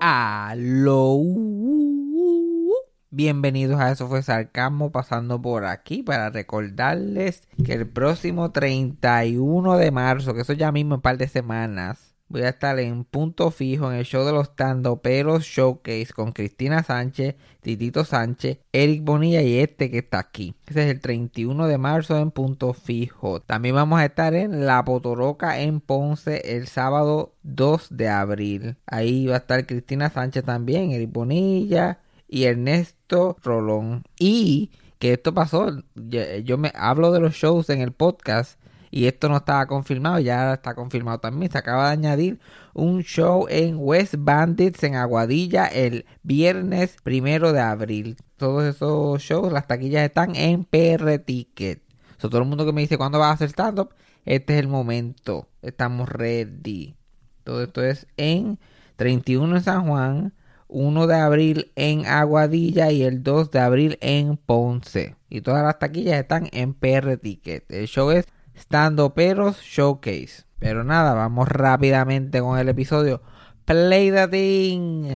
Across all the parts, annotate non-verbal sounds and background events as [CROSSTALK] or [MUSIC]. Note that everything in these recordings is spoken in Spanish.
Aló. Bienvenidos a Eso fue Sarcasmo pasando por aquí para recordarles que el próximo 31 de marzo, que eso ya mismo en un par de semanas, voy a estar en punto fijo en el show de los Peros Showcase con Cristina Sánchez, Titito Sánchez, Eric Bonilla y este que está aquí. Ese es el 31 de marzo en punto fijo. También vamos a estar en La Potoroca en Ponce el sábado 2 de abril. Ahí va a estar Cristina Sánchez también, Eric Bonilla y Ernesto Rolón. Y que esto pasó, yo me hablo de los shows en el podcast y esto no estaba confirmado, ya está confirmado también. Se acaba de añadir un show en West Bandits en Aguadilla el viernes primero de abril. Todos esos shows, las taquillas están en PR Ticket. todo el mundo que me dice cuándo vas a hacer stand-up, este es el momento. Estamos ready. Todo esto es en 31 en San Juan, 1 de abril en Aguadilla y el 2 de abril en Ponce. Y todas las taquillas están en PR Ticket. El show es Stando Peros Showcase. Pero nada, vamos rápidamente con el episodio. Play the thing.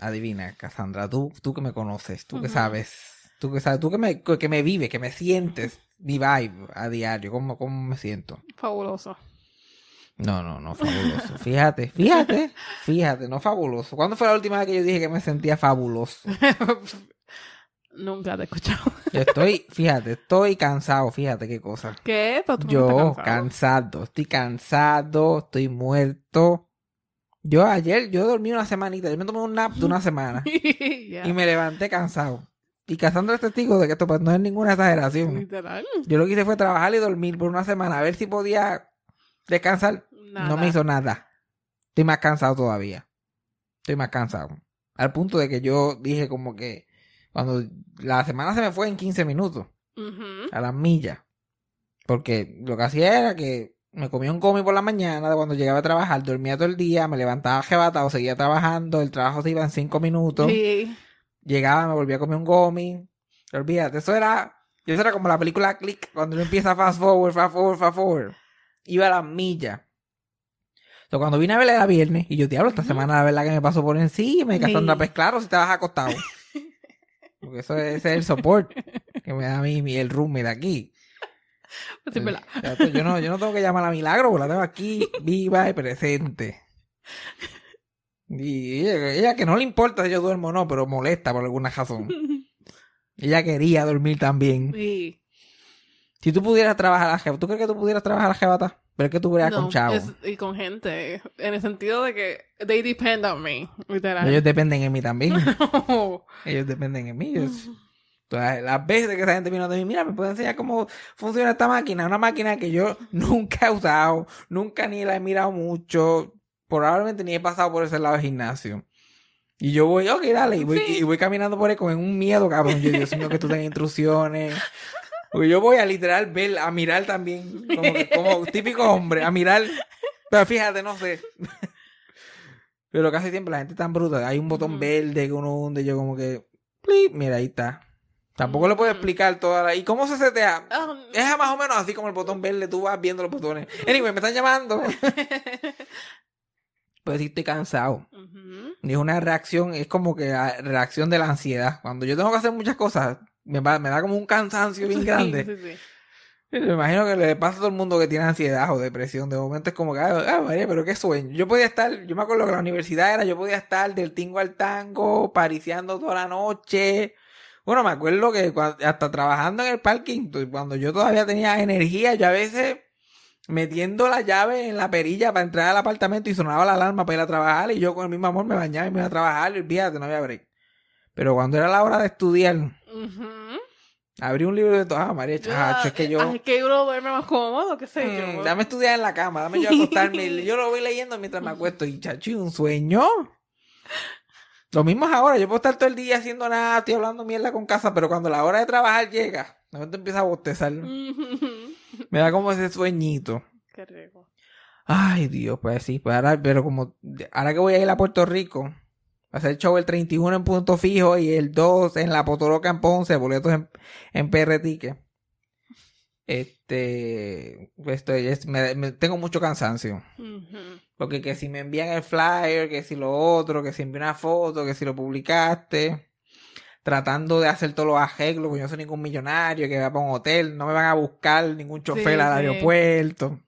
Adivina, Cassandra, tú, tú que me conoces, tú que sabes, tú que sabes, tú que me, que me vives, que me sientes, mi vibe a diario, ¿cómo, cómo me siento? Fabuloso. No, no, no, fabuloso. Fíjate, fíjate, [LAUGHS] fíjate, no fabuloso. ¿Cuándo fue la última vez que yo dije que me sentía fabuloso? [LAUGHS] Nunca te he escuchado. Yo estoy, fíjate, estoy cansado, fíjate qué cosa. ¿Qué? No Yo cansado. cansado, estoy cansado, estoy muerto. Yo ayer, yo dormí una semanita, yo me tomé un nap de una semana [LAUGHS] y me levanté cansado. Y Cassandra es testigo de que esto pues, no es ninguna exageración. Literal. Yo lo que hice fue trabajar y dormir por una semana, a ver si podía descansar. No me hizo nada. Estoy más cansado todavía. Estoy más cansado. Al punto de que yo dije como que cuando la semana se me fue en 15 minutos, a las millas. Porque lo que hacía era que me comía un comi por la mañana, de cuando llegaba a trabajar, dormía todo el día, me levantaba jebatado, seguía trabajando, el trabajo se iba en 5 minutos. Sí. Llegaba, me volvía a comer un gomi. Olvídate, eso era. Eso era como la película Click, cuando uno empieza fast forward, fast forward, fast forward. Iba a las millas. Entonces, cuando vine a verla era viernes, y yo, diablo, esta semana la verdad que me pasó por encima, y Sí. Cassandra, pues claro, si te vas acostado. [LAUGHS] Porque eso es, ese es el support que me da a mí mi- el roommate aquí. [LAUGHS] Pues. Ya, pues, yo, no, yo no tengo que llamar a Milagro, porque la tengo aquí [LAUGHS] viva y presente. Y ella, ella que no le importa si yo duermo o no, pero molesta por alguna razón. [LAUGHS] Ella quería dormir también. Sí. Si tú pudieras trabajar a la jeva, ¿tú crees que tú pudieras trabajar a la jebata? Pero es que tú No, con chavo. es- y con gente. En el sentido de que they depend on me. Literal. Ellos dependen en mí también. Ellos dependen en mí. Ellos- Todas las veces que esa gente vino de mí, mira, me puede enseñar cómo funciona esta máquina. Una máquina que yo [LAUGHS] nunca he usado, nunca ni la he mirado mucho. Probablemente ni he pasado por ese lado del gimnasio. Y yo voy, ok, dale, y voy, Sí. y voy caminando por ahí con un miedo, cabrón. Yo, Dios mío, que tú tengas instrucciones. Porque yo voy a literal ver, a mirar también, como, que- como típico hombre, a mirar. Pero fíjate, no sé. [LAUGHS] Pero casi siempre la gente es tan bruta. Hay un botón verde que uno hunde, yo como que. plip, mira, ahí está. Tampoco le puedo explicar toda la. ¿Y cómo se setea? Ah, Es más o menos así como el botón verde, tú vas viendo los botones. Anyway, me están llamando. [LAUGHS] Pues sí, estoy cansado. es una reacción, es como que la reacción de la ansiedad. Cuando yo tengo que hacer muchas cosas, me, va- me da como un cansancio bien grande. Sí, sí, sí. Me imagino que le pasa a todo el mundo que tiene ansiedad o depresión. De momento es como que, ah, María, pero qué sueño. Yo podía estar, yo me acuerdo que la universidad era, yo podía estar del tingo al tango, pariciando toda la noche. Bueno, me acuerdo que hasta trabajando en el parking, cuando yo todavía tenía energía, yo a veces metiendo la llave en la perilla para entrar al apartamento y sonaba la alarma para ir a trabajar y yo con el mismo amor me bañaba y me iba a trabajar y olvídate, no había break. Pero cuando era la hora de estudiar, abrí un libro de todo, ah, María, chacho, es que yo... Ay, que uno duerme más cómodo, qué sé Mm, yo. dame estudiar en la cama, dame yo acostarme. y [LAUGHS] yo lo voy leyendo mientras me acuesto. Y chachi, un sueño. Lo mismo es ahora. Yo puedo estar todo el día haciendo nada, estoy hablando mierda con casa, pero cuando la hora de trabajar llega, de momento empieza a bostezar. Me da como ese sueñito. Qué rico. Ay, Dios, pues sí, pues ahora, pero como ahora que voy a ir a Puerto Rico, va a ser show el 31 en punto fijo y el 2 en la Potoroca en Ponce, boletos en, en PR Ticket. Este, pues estoy, es- me- me- tengo mucho cansancio. Porque que si me envían el flyer, que si lo otro, que si envío una foto, que si lo publicaste. Tratando de hacer todos los arreglos, porque yo no soy ningún millonario que va para un hotel, no me van a buscar ningún chofer Sí, al sí. aeropuerto.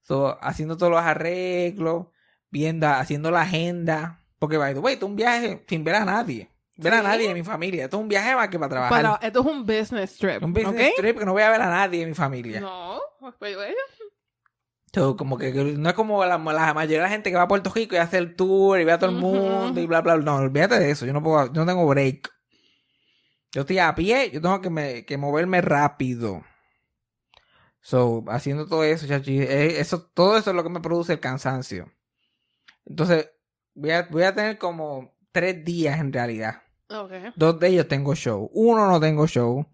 So, haciendo todos los arreglos, viendo, haciendo la agenda. Porque, by the way, es un viaje sin ver a nadie. Ver a nadie de mi familia. Esto es un viaje más que para trabajar. Para, esto es un business trip. un business trip que no voy a ver a nadie de mi familia. No, pues bueno. Como que, que no es como la, la mayoría de la gente que va a Puerto Rico y hace el tour y ve a todo el mundo y bla, bla, bla. No, olvídate de eso. Yo no puedo, yo no tengo break. Yo estoy a pie, yo tengo que, me- que moverme rápido. So, haciendo todo eso, chachi, eh, eso, todo eso es lo que me produce el cansancio. Entonces, voy a, voy a tener como tres días en realidad. Dos de ellos tengo show. Uno no tengo show.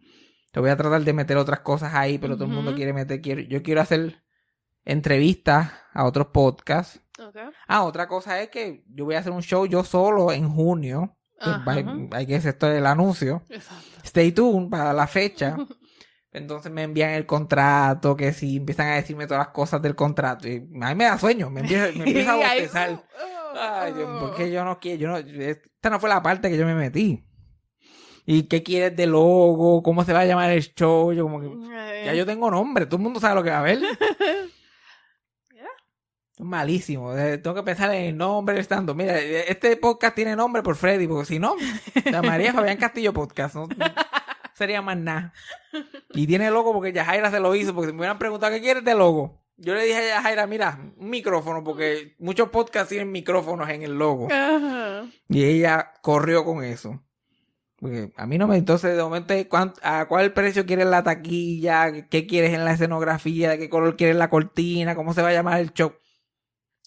Te voy a tratar de meter otras cosas ahí, pero todo el mundo quiere meter. Quiero, yo quiero hacer entrevistas a otros podcasts. Ah, otra cosa es que yo voy a hacer un show yo solo en junio. Ajá. Hay, hay que hacer esto el anuncio. Exacto. Stay tuned para la fecha. [LAUGHS] Entonces me envían el contrato, que si empiezan a decirme todas las cosas del contrato. Y a mí me da sueño, me empieza, me [LAUGHS] empieza a bostezar. Ay, Dios, porque [LAUGHS] yo no quiero, yo no, esta no fue la parte que yo me metí. ¿Y qué quieres de logo? ¿Cómo se va a llamar el show? Yo como que, ya yo tengo nombre, todo el mundo sabe lo que va a ver. [LAUGHS] Malísimo, eh, tengo que pensar en el nombre estando. Mira, eh, este podcast tiene nombre por Freddy, porque si no, llamaría Fabián Castillo Podcast, no [LAUGHS] sería más nada. Y tiene logo porque Yajaira se lo hizo, porque si me hubieran preguntado qué quieres de logo. Yo le dije a Yajaira, mira, un micrófono, porque muchos podcasts tienen micrófonos en el logo. Ajá. Y ella corrió con eso. Porque a mí no me... Entonces, de momento, ¿cuán- ¿a cuál precio quieres la taquilla? ¿Qué quieres en la escenografía? ¿De qué color quieres la cortina? ¿Cómo se va a llamar el show?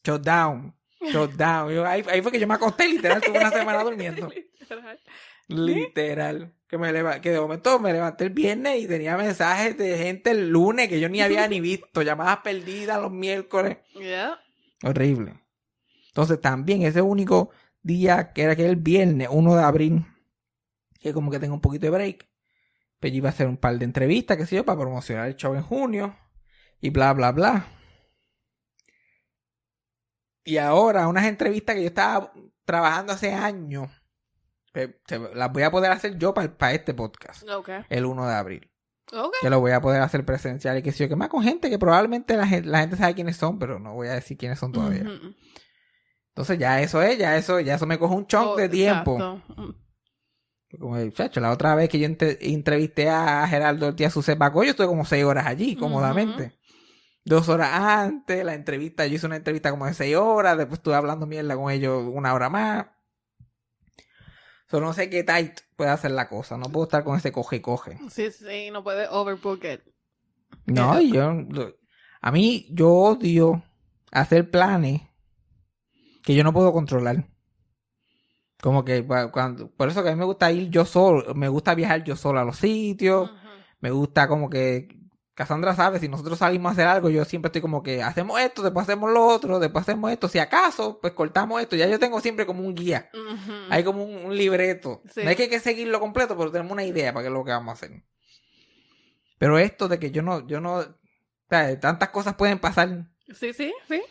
Shutdown. Shutdown. Yo- ahí, ahí fue que yo me acosté, literal. Tuve una semana durmiendo. [LAUGHS] Literal. Literal. Que, me leva- que de momento me levanté el viernes y tenía mensajes de gente el lunes que yo ni había ni visto. Llamadas perdidas los miércoles. Yeah. Horrible. Entonces también ese único día que era que el viernes 1 de abril, que como que tengo un poquito de break, pues yo iba a hacer un par de entrevistas, qué sé yo, para promocionar el show en junio y bla, bla, bla. Y ahora unas entrevistas que yo estaba trabajando hace años, se- las voy a poder hacer yo para, para este podcast, el 1 de abril. Ok. Que lo voy a poder hacer presencial y que sé yo, que más con gente que probablemente la gente, la gente sabe quiénes son, pero no voy a decir quiénes son todavía. Entonces ya eso es, ya eso, ya eso me coge un chunk Oh, de tiempo. exacto. Mm. Como, chacho, la otra vez que yo entrevisté a Geraldo Ortiz Sucepaco, yo estuve como seis horas allí, cómodamente. Dos horas antes, la entrevista, yo hice una entrevista como de seis horas, después estuve hablando mierda con ellos una hora más. So, no sé qué tight puede hacer la cosa, no puedo estar con ese coge-coge. Sí, sí, no puede overbook it. No, yo, a mí, yo odio hacer planes que yo no puedo controlar. Como que cua- cuando, por eso que a mí me gusta ir yo solo, me gusta viajar yo solo a los sitios, me gusta como que, Cassandra sabe, si nosotros salimos a hacer algo, yo siempre estoy como que hacemos esto, después hacemos lo otro, después hacemos esto, si acaso, pues cortamos esto, ya yo tengo siempre como un guía, hay como un, un libreto, Sí. no hay que, hay que seguirlo completo, pero tenemos una idea para qué es lo que vamos a hacer. Pero esto de que yo no, yo no, o sea, tantas cosas pueden pasar, Sí, sí, sí.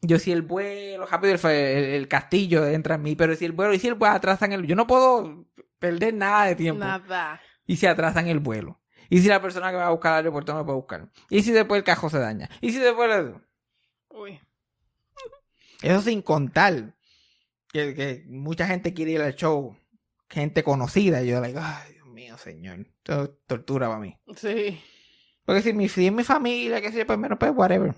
yo si el vuelo, rápido el, el, el castillo entra en mí, pero si el vuelo, y si el vuelo atrasan el, yo no puedo perder nada de tiempo. Nada. Y se atrasan el vuelo. ¿Y si la persona que va a buscar al aeropuerto no me puede buscar? ¿Y si después el cajón se daña? ¿Y si después... el- Uy. Eso sin contar que, que mucha gente quiere ir al show, gente conocida. Y yo, like, ay, Dios mío, señor. Esto es tortura para mí. Sí. Porque si mi, si es mi familia, que sé yo, pues menos, pues whatever.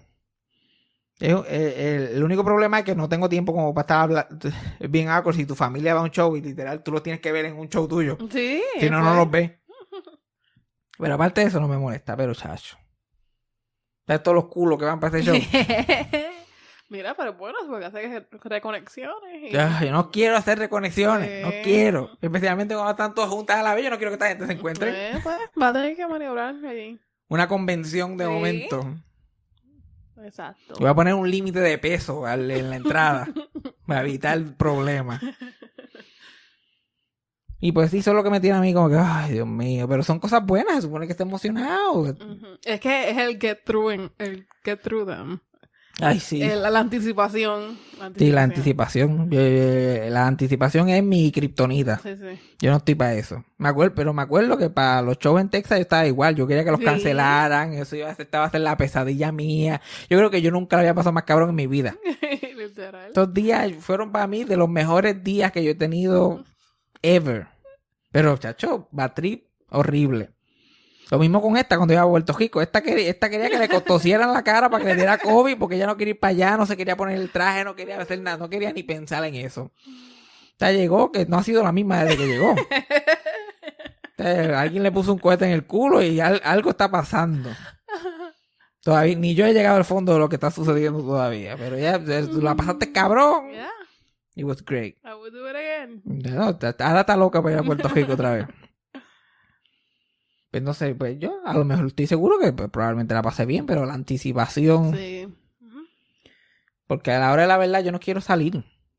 Eh, el, el único problema es que no tengo tiempo como para estar hablando. [LAUGHS] Bien awkward si tu familia va a un show y literal tú los tienes que ver en un show tuyo. Sí. Si no, no pues. los ves. Pero aparte de eso no me molesta, pero chacho. ¿Sabes todos los culos que van para este show? [LAUGHS] Mira, pero bueno, porque hace reconexiones. Y... Ya, yo no quiero hacer reconexiones, no quiero. Especialmente cuando están todos juntas a la vez, yo no quiero que esta gente se encuentre. Eh, pues, va a tener que maniobrar allí. Una convención de Sí. momento. Exacto. Voy a poner un límite de peso al- en la entrada [LAUGHS] para evitar problemas. [LAUGHS] Y pues sí, eso es lo que me tiene a mí como que, ay, Dios mío, pero son cosas buenas, se supone que esté emocionado. Es que es el get through, el get through them. Ay, sí. El- la, anticipación. Sí, la anticipación. Eh, la anticipación es mi kriptonita. Sí, sí. Yo no estoy para eso. Me acuerdo, pero me acuerdo que para los shows en Texas yo estaba igual. Yo quería que los Sí. cancelaran. Eso iba a ser, estaba a ser la pesadilla mía. Yo creo que yo nunca lo había pasado más cabrón en mi vida. [LAUGHS] Literal. Estos días fueron para mí de los mejores días que yo he tenido ever. Pero, chacho, va trip horrible. Lo mismo con esta cuando iba a Puerto Rico. Esta quería, esta quería que le costosieran la cara para que le diera COVID porque ella no quería ir para allá, no se quería poner el traje, no quería hacer nada, no quería ni pensar en eso. O sea, llegó que no ha sido la misma desde que llegó. O [LAUGHS] sea, alguien le puso un cohete en el culo y al- algo está pasando. Todavía, ni yo he llegado al fondo de lo que está sucediendo todavía. Pero ya, tú la pasaste cabrón. Yeah, It was great. I would do it again. No, ahora está loca para ir a Puerto Rico otra vez. [LAUGHS] Pues no sé, pues yo a lo mejor estoy seguro que pues, probablemente la pasé bien, pero la anticipación, Sí. Ujú. porque a la hora de la verdad yo no quiero salir,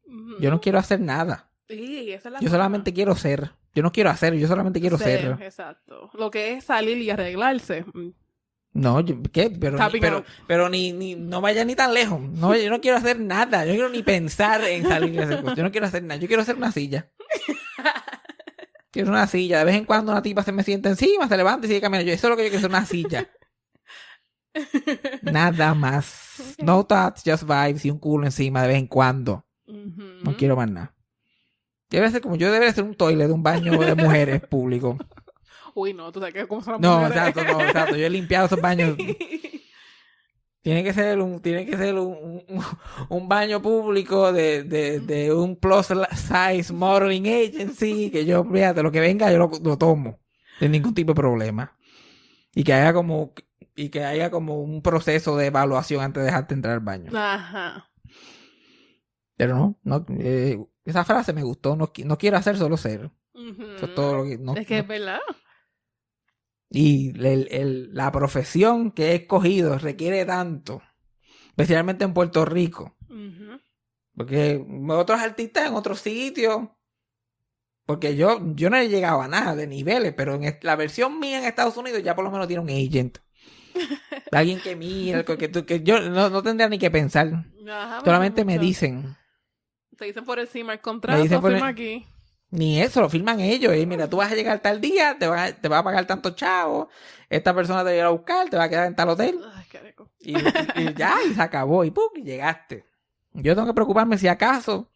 Ujú. yo no quiero hacer nada, Sí, esa es la yo cosa. solamente quiero ser, yo no quiero hacer, yo solamente quiero ser. Exacto. Lo que es salir y arreglarse. No, yo- ¿qué? Pero, ni, pero, pero ni, ni, no vaya ni tan lejos, no, yo no quiero hacer nada, yo no quiero ni pensar en salir de ese curso. yo no quiero hacer nada, yo quiero hacer una silla. [LAUGHS] Quiero una silla. De vez en cuando una tipa se me sienta encima, se levanta y sigue caminando. Yo, eso es lo que yo quiero, es una silla. [LAUGHS] Nada más. No thoughts, just vibes y un culo encima de vez en cuando. No quiero más nada. Debe ser como yo debería ser un toilet de un baño de mujeres público. Uy, no, tú sabes que cómo son las No, mujeres. exacto, no, exacto. Yo he limpiado esos baños. [LAUGHS] Tiene que ser un, tiene que ser un, un, un baño público de, de, de un plus size modeling agency que yo, fíjate, lo que venga yo lo, lo tomo. Sin ningún tipo de problema. Y que haya como, y que haya como un proceso de evaluación antes de dejarte entrar al baño. Ajá. Pero no, no, eh, esa frase me gustó. No, no quiero hacer, solo ser. Eso es todo lo que, no, es que no. es verdad. Y el- el- la profesión que he escogido requiere tanto, especialmente en Puerto Rico, porque otros artistas en otros sitios, porque yo, yo no he llegado a nada de niveles, pero en la versión mía en Estados Unidos ya por lo menos tiene un agent. [LAUGHS] Alguien que mira, que, que, que yo no, no tendría ni que pensar. Ajá, Solamente me dicen, Te dicen por encima el contrato, dicen por el- aquí. Ni eso, lo firman ellos. Y mira, tú vas a llegar tal día, te va, a- te va a pagar tanto chavo, esta persona te va a ir a buscar, te va a quedar en tal hotel. Ay, qué rico. Y, y ya, y se acabó. Y ¡pum! y llegaste. Yo tengo que preocuparme si acaso,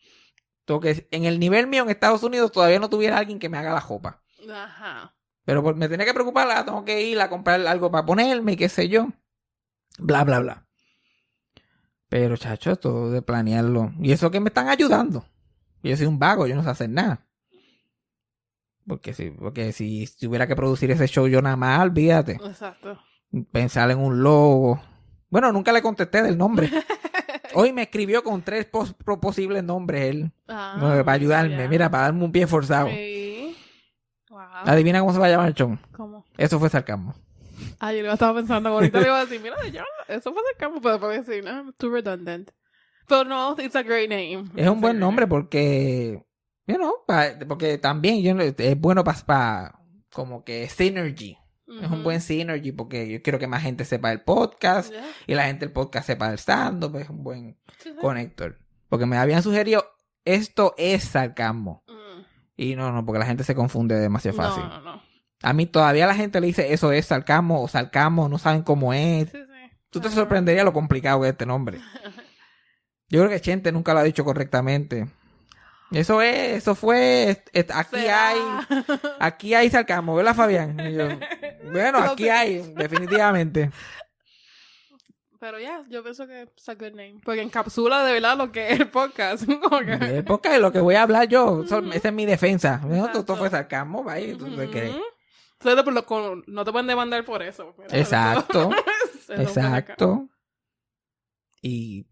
tengo que, en el nivel mío en Estados Unidos todavía no tuviera alguien que me haga la jopa. Ajá. Pero por- me tenía que preocupar, ah, tengo que ir a comprar algo para ponerme y qué sé yo. Bla, bla, bla. Pero, chacho, esto de planearlo. Y eso que me están ayudando. Yo soy un vago, yo no sé hacer nada. Porque si, porque si tuviera que producir ese show yo nada más, olvídate. Exacto. Pensar en un logo. Bueno, nunca le contesté del nombre. [LAUGHS] Hoy me escribió con tres pos- posibles nombres él. Ah, no, para ayudarme. ya. Mira, para darme un pie forzado. Sí. Wow. Adivina cómo se va a llamar el show. ¿Cómo? Eso fue sarcasmo. Ah, yo lo estaba pensando. Ahorita le iba a decir, mira, [LAUGHS] ya, eso fue campo, pero después decir, no, too redundant. Pero no, it's a great name. Es un It's buen nombre porque, you know, pa- porque también yo no- es bueno para, como que synergy. Es un buen synergy porque yo quiero que más gente sepa el podcast y la gente del podcast sepa el stand-up. Es un buen Sí, sí. conector. Porque me habían sugerido, esto es sarcasmo. Mm. Y no, no, porque la gente se confunde demasiado fácil. No, no, no. A mí todavía la gente le dice eso es sarcasmo o sarcasmo, no saben cómo es. Sí. Tú te sorprenderías lo complicado que es este nombre. [LAUGHS] Yo creo que Chente nunca lo ha dicho correctamente. Eso es, eso fue, es- es- aquí ¿Será? hay, aquí hay sarcasmo, ¿verdad Fabián? Y yo, [LAUGHS] bueno, No aquí hay, definitivamente. Pero ya, yo pienso que es a good name. Porque encapsula de verdad lo que es el podcast. Eh, Porque de lo que voy a hablar yo, esa es mi defensa. No. Esto fue sarcasmo, vaya, ¿tú te crees? No te pueden demandar por eso. Mira, Exacto, [LAUGHS] exacto. Y,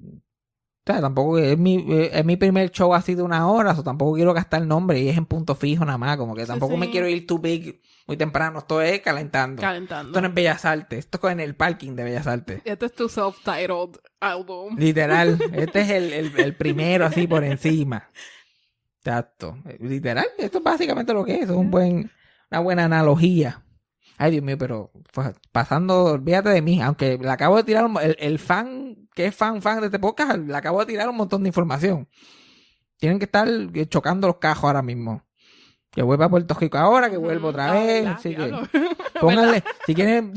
o sea, tampoco es mi, eh, es mi primer show así de una hora, o tampoco quiero gastar el nombre y es en punto fijo nada más, como que Sí, tampoco me quiero ir too big muy temprano, esto es calentando. Calentando. Esto no es Bellas Artes, esto es en el parking de Bellas Artes. Este es tu self-titled album. Literal, [LAUGHS] este es el, el, el primero así por encima. Exacto. Literal, esto es básicamente lo que es, es un buen, una buena analogía. Ay, Dios mío, pero pues, pasando, olvídate de mí, aunque le acabo de tirar, el, el fan, que es fan, fan de este podcast, le acabo de tirar un montón de información. Tienen que estar eh, chocando los cajos ahora mismo. Que vuelva a Puerto Rico ahora, que vuelvo otra vez. ¿verdad? Así que, [LAUGHS] pónganle, si quieren,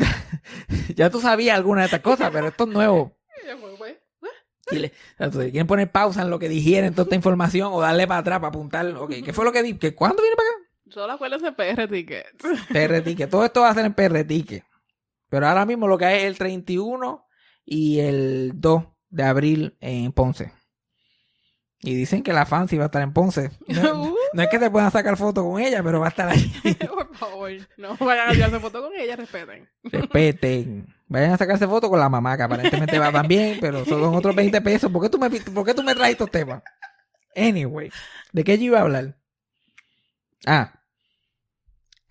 [LAUGHS] ya tú sabías alguna de estas cosas, pero esto es nuevo. [LAUGHS] Si, le- si quieren poner pausa en lo que dijeron toda esta información o darle para atrás para apuntar, ok, ¿qué fue lo que dije? ¿Cuándo viene para acá? Solo acuérdense PR Tickets. [LAUGHS] PR Ticket. Todo esto va a ser en PR Ticket. Pero ahora mismo lo que hay es el 31 y el 2 de abril en Ponce. Y dicen que la fancy va a estar en Ponce. No, [LAUGHS] no es que te puedan sacar fotos con ella, pero va a estar ahí. [LAUGHS] Por favor, no vayan a tirarse foto con ella, respeten. Respeten. Vayan a sacarse fotos con la mamá, que aparentemente va también, pero son otros 20 pesos. ¿Por qué tú me, por qué tú me traes estos temas? Anyway, ¿de qué yo iba a hablar? Ah,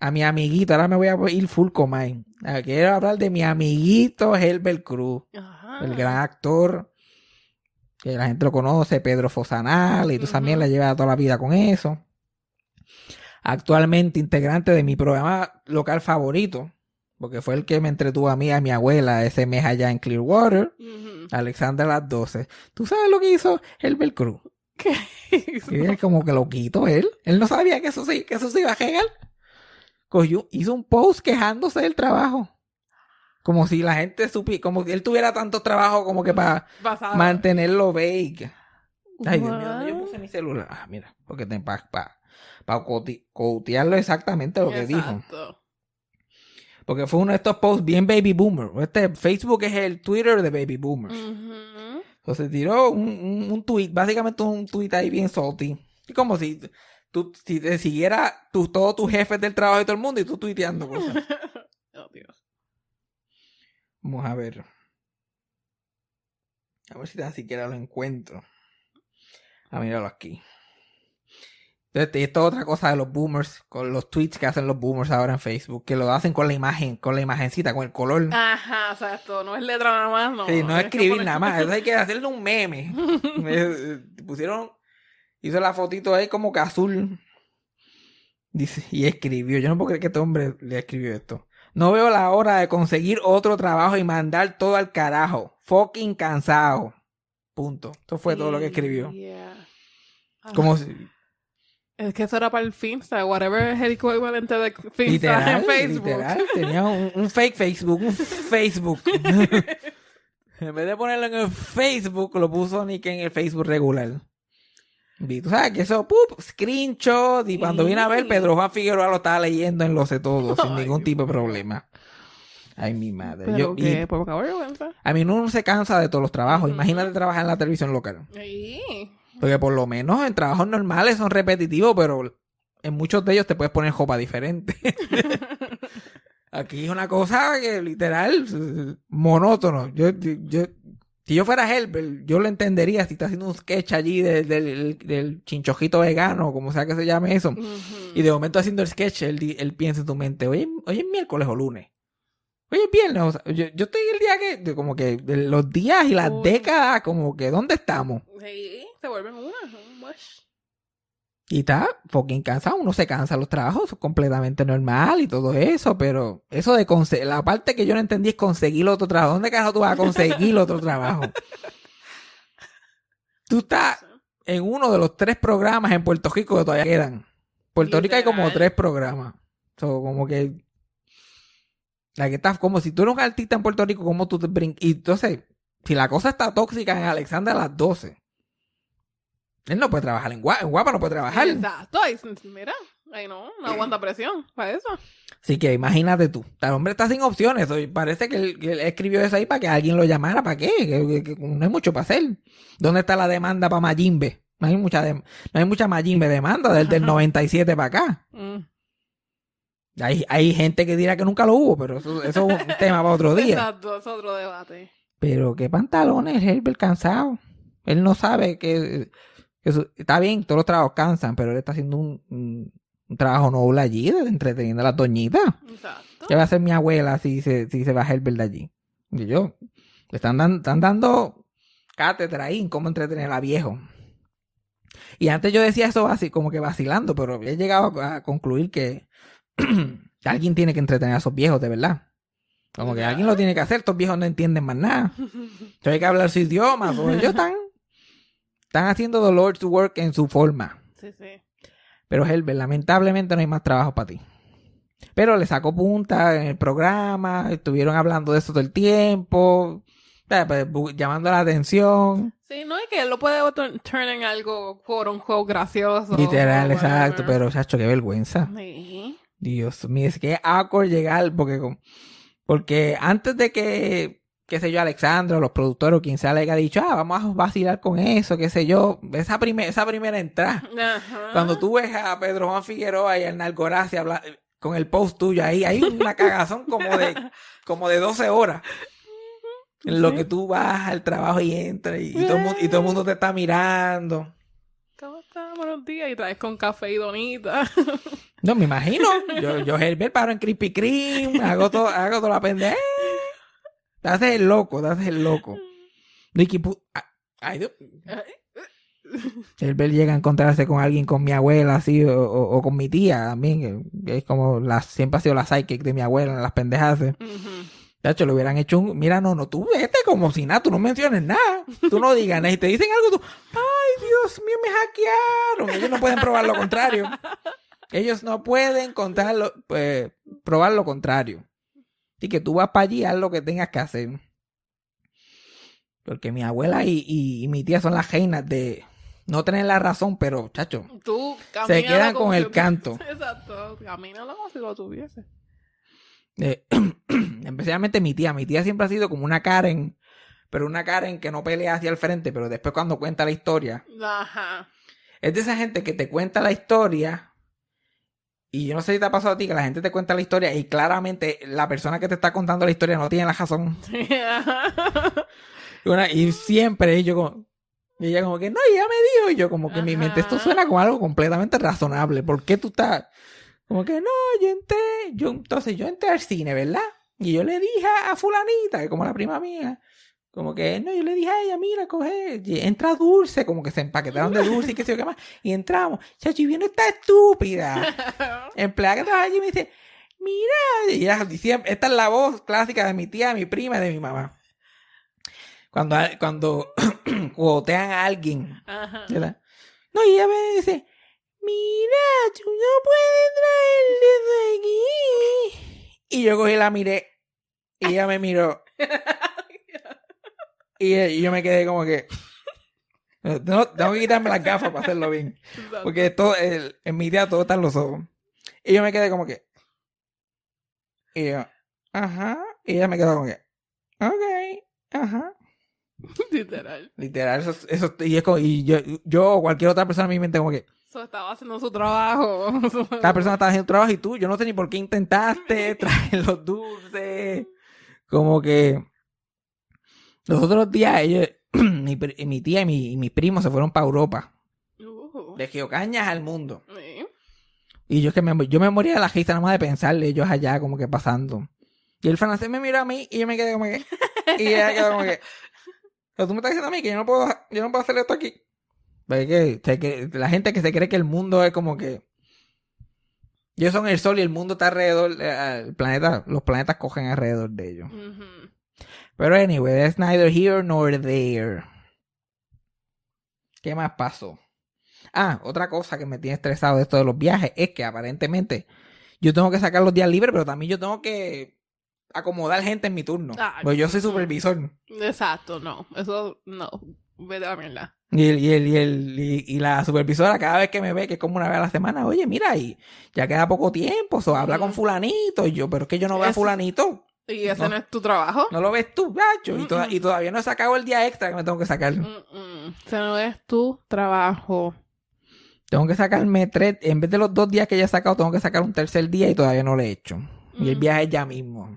a mi amiguito, ahora me voy a ir full comay. Quiero hablar de mi amiguito Herbert Cruz, Ajá. el gran actor, que la gente lo conoce, Pedro Fosanal, y tú también la llevas toda la vida con eso. Actualmente integrante de mi programa local favorito, porque fue el que me entretuvo a mí, a mi abuela, ese mes allá en Clearwater, Ujú. Alexandra a las 12. ¿Tú sabes lo que hizo Herbert Cruz? ¿Qué hizo? Y es como que lo quitó él. Él no sabía que eso sí, que eso se iba a regar. Cogió, hizo un post quejándose del trabajo. Como si la gente supiera, como si él tuviera tanto trabajo como que para mantenerlo vague. Ay, Dios mío? ¿dónde yo puse mi celular? Ah, mira, porque te para pa, pa cotearlo exactamente lo que dijo. Exacto. Porque fue uno de estos posts bien baby boomer. Este Facebook es el Twitter de baby boomers. Entonces tiró un, un, un tweet, básicamente un tweet ahí bien salty. Y como si tú si te siguiera tu, todos tus jefes del trabajo y todo el mundo y tú tuiteando cosas. [LAUGHS] Oh, Dios. Vamos a ver. A ver si tan siquiera lo encuentro. A míralo aquí. Entonces, esto es otra cosa de los boomers, con los tweets que hacen los boomers ahora en Facebook, que lo hacen con la imagen, con la imagencita, con el color. Ajá, exacto. No es letra nada más, no. Sí, no que escribir poner- nada más. Eso [LAUGHS] hay que hacerle un meme. Me- [LAUGHS] pusieron, hizo la fotito ahí como que azul. Dice, y escribió. Yo no puedo creer que este hombre le escribió esto. No veo la hora de conseguir otro trabajo y mandar todo al carajo. Fucking cansado. Punto. Esto fue todo lo que escribió. Yeah. Ah, Como si, Es que eso era para el Finsta, whatever es el equivalente de Finsta literal, en Facebook. literal. [LAUGHS] Tenía un, un fake Facebook, un Facebook. [LAUGHS] en vez de ponerlo en el Facebook, lo puso ni que en el Facebook regular. Y tú sabes que eso, ¡pup! screenshot. Y cuando vine a ver. Pedro Juan Figueroa lo estaba leyendo en lo sé todo, sin [LAUGHS] ningún tipo de problema. Ay, mi madre. Pero Yo- que, y por poca vergüenza. a mí uno se cansa de todos los trabajos. Imagínate trabajar en la televisión local. Sí. Porque por lo menos en trabajos normales son repetitivos, pero en muchos de ellos te puedes poner ropa diferente. [LAUGHS] Aquí es una cosa que literal monótono. Yo, yo, si yo fuera Helper, yo lo entendería si está haciendo un sketch allí de- del, del chinchojito vegano, como sea que se llame eso. Y de momento haciendo el sketch, él, piensa en tu mente, oye, hoy es miércoles o lunes. Oye, es viernes. o sea, yo, yo estoy el día que, de- como que de los días y las Uy. décadas, como que, ¿dónde estamos? Sí, se vuelven una, un. Y está fucking cansado, uno se cansa los trabajos, es completamente normal y todo eso, pero eso de conseguir, la parte que yo no entendí es conseguir otro trabajo. ¿Dónde carajo tú vas a conseguir otro trabajo? Tú estás [LAUGHS] en uno de los tres programas en Puerto Rico que todavía quedan. Puerto Rico hay como tres programas. So, como que La que estás como si tú eres un artista en Puerto Rico, como tú te brincas. Y entonces, si la cosa está tóxica en Alexander a las 12, él no puede trabajar en Guapa, en Guapa no puede trabajar. Exacto. Ahí, mira, ahí no, no aguanta presión para eso. Así que imagínate tú, el hombre está sin opciones. Parece que él, escribió eso ahí para que alguien lo llamara. ¿Para qué? Que, que- que no hay mucho para hacer. ¿Dónde está la demanda para Mayimbe? No hay mucha, dem- no hay mucha Mayimbe demanda desde el 97 para acá. Mm. Hay, hay gente que dirá que nunca lo hubo, pero eso, eso es un tema para otro día. Exacto, es otro debate. Pero qué pantalones, Herbert cansado. Él no sabe que, está bien, todos los trabajos cansan, pero él está haciendo un, un- un trabajo noble allí, entreteniendo a las doñitas. Exacto. ¿Qué va a hacer mi abuela si se, si se va Herbert de allí? Y yo, están, dan- están dando cátedra ahí en cómo entretener a viejo. Y antes yo decía eso así, como que vacilando, pero he llegado a concluir [CLEARS THROAT] que alguien tiene que entretener a esos viejos, de verdad. Como que alguien lo tiene que hacer, estos viejos no entienden más nada. [LAUGHS] Entonces hay que hablar su idioma, pues ellos están, están haciendo the Lord's work en su forma. Sí, sí. Pero Herbert, lamentablemente no hay más trabajo para ti. Pero le sacó punta en el programa, estuvieron hablando de eso todo el tiempo, pues, llamando la atención. Sí, no es que él lo puede turn en algo, quote unquote, gracioso. Literal, exacto, pero chacho, qué vergüenza. Sí. Dios mío, es que es awkward llegar porque, porque antes de que, qué sé yo, Alexandra o los productores o quien sea le haya dicho, ah, vamos a vacilar con eso, qué sé yo, esa, primer, esa primera entrada. Ajá. Cuando tú ves a Pedro Juan Figueroa y a Hernán Goracia habla- con el post tuyo ahí, hay una cagazón como de, como de 12 horas. En lo que tú vas al trabajo y entras y, y todo, el y todo el mundo te está mirando. ¿Cómo estás? Buenos días. Y traes con café y donita. No, me imagino. Yo, yo Herbert paro en Krispy Kreme, hago todo, hago toda la pendeja. Te haces el loco, te haces el loco. No, y que pu- ah, Ay, Dios. Herbert llega a encontrarse con alguien, con mi abuela, así, o, o- o con mi tía también, que- es como la, siempre ha sido la psychic de mi abuela en las pendejas. De hecho, le hubieran hecho un, mira, no, no, tú vete como si nada, tú no menciones nada, tú no digas nada, y te dicen algo, tú, ay, Dios mío, me hackearon. Ellos no pueden probar lo contrario. Ellos no pueden contar lo- pues, probar lo contrario. Así que tú vas para allí, haz lo que tengas que hacer. Porque mi abuela y, y- y mi tía son las reinas de no tener la razón, pero, chacho, Tú Se quedan con el canto. [LAUGHS] Exacto. Camínalo como si lo tuviese. Eh, [CLEARS THROAT] especialmente mi tía. Mi tía siempre ha sido como una Karen, pero una Karen que no pelea hacia el frente, pero después cuando cuenta la historia, Ajá. es de esa gente que te cuenta la historia y yo no sé si te ha pasado a ti que la gente te cuenta la historia y claramente la persona que te está contando la historia no tiene la razón. Y, [LAUGHS] una- y siempre ellos como... Y ella como que, no, ella me dijo. Y yo como que en mi mente esto suena como algo completamente razonable. ¿Por qué tú estás...? Como que, no, yo entré... Yo, entonces yo entré al cine, ¿verdad? Y yo le dije a fulanita, que como la prima mía, como que, no, yo le dije a ella, mira, coge, entra dulce, como que se empaquetaron de dulce y qué sé yo qué más. Y entramos. Chacho, y viene esta estúpida. [LAUGHS] empleada que trabaja allí me dice, mira, y ella decía, esta es la voz clásica de mi tía, de mi prima y de mi mamá. Cuando, cuando [CLEARS THROAT] cuotean a alguien. ¿verdad? No, y ella me dice, mira, tú no puedes traerle de aquí. Y yo cogí la miré, y ella me miró, [LAUGHS] y, y yo me quedé como que... No, tengo que quitarme las gafas para hacerlo bien. Porque todo, el- en mi día todo está en los ojos. Y yo me quedé como que. Y yo, ajá. Y ella me quedó como que, ok, ajá. [LAUGHS] Literal. Literal, eso, eso y es como, y yo, yo o cualquier otra persona en mi mente como que, Eso estaba haciendo su trabajo. [LAUGHS] cada persona estaba haciendo trabajo y tú, yo no sé ni por qué intentaste [LAUGHS] traer los dulces. Como que los otros días ellos, [CLEARS THROAT] mi, mi tía y, mi, y mis primos se fueron para Europa. Uh, De Geocañas al mundo. Y yo es que me, yo me moría de la risa nada más de pensarle ellos allá como que pasando. Y el francés me miró a mí y yo me quedé como que... Y ella quedó como que... Pero tú me estás diciendo a mí que yo no puedo, yo no puedo hacer esto aquí. Pero es que, la gente que se cree que el mundo es como que... Ellos son el sol y el mundo está alrededor... eh, El planeta, los planetas cogen alrededor de ellos. Ujú. Pero anyway, that's neither here nor there. ¿Qué más pasó? Ah, otra cosa que me tiene estresado de esto de los viajes es que aparentemente yo tengo que sacar los días libres, pero también yo tengo que acomodar gente en mi turno. Ah, pues yo soy supervisor. Exacto, no. Eso no. Vete a la. Y, el, y, el, y, el, y, y la supervisora cada vez que me ve, que es como una vez a la semana, oye, mira, y ya queda poco tiempo, so, habla con fulanito. Y yo, pero es que yo no veo a fulanito. Y ese No. no, es tu trabajo. No lo ves tú, gacho. Y, todavía no he sacado el día extra que me tengo que sacar. Mm. Ese no es tu trabajo. Tengo que sacarme tres, en vez de los dos días que ya he sacado, tengo que sacar un tercer día y todavía no lo he hecho. Y el Mm. viaje es ya mismo.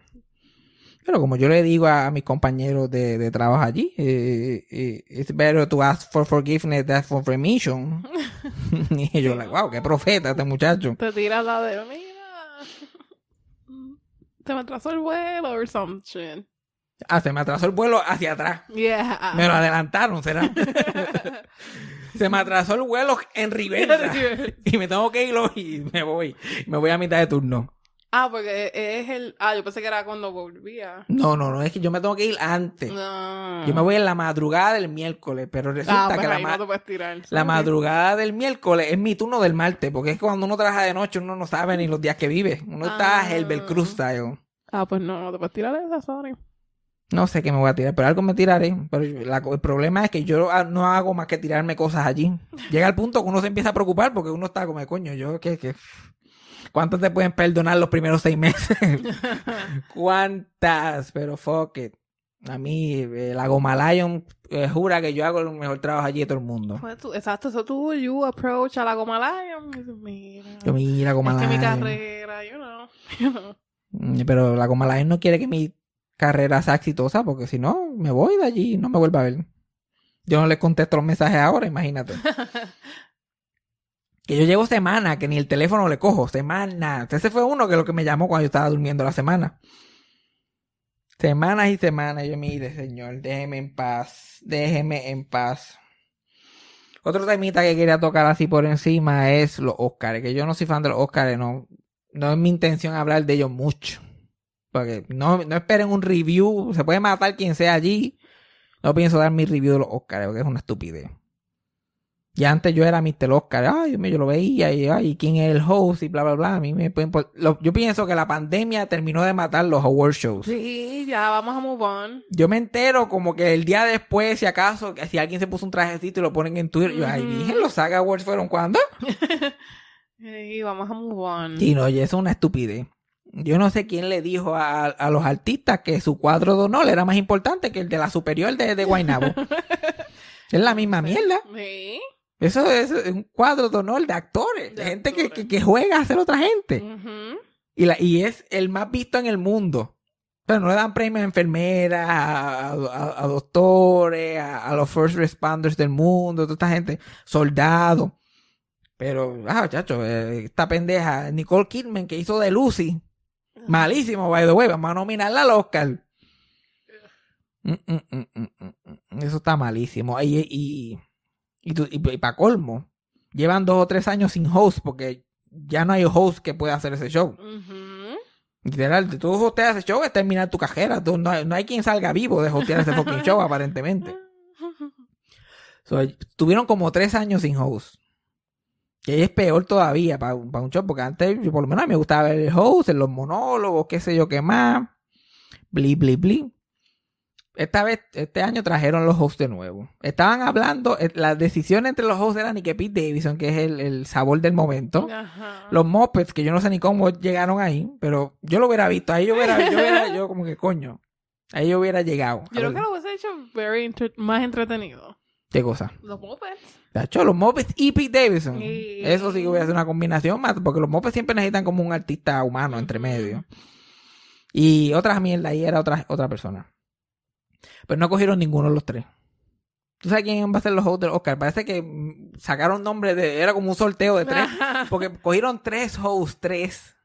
Pero como yo le digo a, a mis compañeros de, de trabajo allí, eh, eh, it's better to ask for forgiveness than for remission. [LAUGHS] [LAUGHS] y yo, like, wow, qué profeta este muchacho. Te tiras la de, mira. Se me atrasó el vuelo or some shit. Ah, se me atrasó el vuelo hacia atrás. Yeah. Me lo adelantaron, será. [LAUGHS] se me atrasó el vuelo en reversa. [LAUGHS] y me tengo que ir y me voy. Me voy a mitad de turno. Ah, porque es el. Ah, yo pensé que era cuando volvía. No, no, no, es que yo me tengo que ir antes. No. Yo me voy en la madrugada del miércoles, pero resulta Ah, pues que la, ma- no madrugada del miércoles es mi turno del martes, porque es que cuando uno trabaja de noche uno no sabe ni los días que vive. Uno está Ah. Herbert Cruz style. Ah, pues no, no te puedes tirar esa, sorry. No sé qué me voy a tirar, pero algo me tiraré. Pero la- el problema es que yo no hago más que tirarme cosas allí. Llega el punto que uno se empieza a preocupar porque uno está como, coño, yo, ¿qué, qué? ¿Cuántas te pueden perdonar los primeros seis meses? [LAUGHS] ¿Cuántas? Pero fuck it. A mí, eh, la Goma Lion eh, jura que yo hago el mejor trabajo allí de todo el mundo. Tú- exacto, eso tú, you approach a la Goma Lion. y dices, Mira. Yo, mira, Goma es que mi carrera, you know. [LAUGHS] You know. Mm, Pero la Goma Lion no quiere que mi carrera sea exitosa porque si no, me voy de allí y no me vuelvo a ver. Yo no le contesto los mensajes ahora, imagínate. [LAUGHS] Que yo llevo semana que ni el teléfono le cojo, semana. Ese fue uno que lo que me llamó cuando yo estaba durmiendo la semana. Semanas y semanas. Yo, mire, señor, déjeme en paz. Déjeme en paz. Otro temita que quería tocar así por encima es los Oscars. Que yo no soy fan de los Oscars, no. No es mi intención hablar de ellos mucho. Porque no, no esperen un review. Se puede matar quien sea allí. No pienso dar mi review de los Oscars porque es una estupidez. Y antes yo era Mr. Oscar, ay, yo lo veía y ay, quién es el host y bla, bla, bla. A mí me lo- Yo pienso que la pandemia terminó de matar los award shows. Sí, ya vamos a move on. Yo me entero como que el día después, si acaso, que si alguien se puso un trajecito y lo ponen en Twitter, yo, ay, dije, los Saga Awards fueron cuando. [LAUGHS] Sí, vamos a move on. Y no, oye, eso es una estupidez. Yo no sé quién le dijo a, a los artistas que su cuadro de honor era más importante que el de la superior de, de Guaynabo. [LAUGHS] es la misma mierda. Sí. Eso es un cuadro de honor de actores, de, De gente que, actores. que, que juega a ser otra gente. Y, la, y es el más visto en el mundo. Pero no le dan premios a enfermeras, a, a- a doctores, a, a los first responders del mundo, toda esta gente, soldados. Pero, ah, chacho, eh, esta pendeja, Nicole Kidman, que hizo de Lucy, malísimo, by the way, vamos a nominarla al Oscar. Mm, mm, mm, mm, mm, mm. Eso está malísimo. Y, y, y, tú- y, para colmo, llevan dos o tres años sin host porque ya no hay host que pueda hacer ese show. Literal, de tú hosteas ese show es terminar tu cajera. Tú- no, hay, no hay quien salga vivo de hostear ese fucking show, aparentemente. [LAUGHS] So, tuvieron como tres años sin host. Que es peor todavía para un show, porque antes, yo por lo menos a mí me gustaba ver el host, en los monólogos, qué sé yo qué más. Bli, bli, bli. Esta vez, este año trajeron los hosts de nuevo. Estaban hablando, eh, la decisión entre los hosts era ni que Pete Davidson, que es el, el sabor del momento. Ajá. Los Muppets, que yo no sé ni cómo llegaron ahí, pero yo lo hubiera visto. Ahí yo hubiera, yo hubiera, [LAUGHS] yo como que coño. Ahí yo hubiera llegado. Yo creo que lo hubiese hecho very entre- más entretenido. ¿Qué cosa? Los Muppets. De hecho, los Muppets y Pete Davidson. Eso sí que voy a hacer una combinación más, porque los Muppets siempre necesitan como un artista humano entre medio. Y otra mierda ahí era otra, otra persona. Pero no cogieron ninguno de los tres. ¿Tú sabes quién va a ser los hosts del Oscar? Parece que mm, sacaron nombre de... Era como un sorteo de tres. Porque cogieron tres hosts, tres.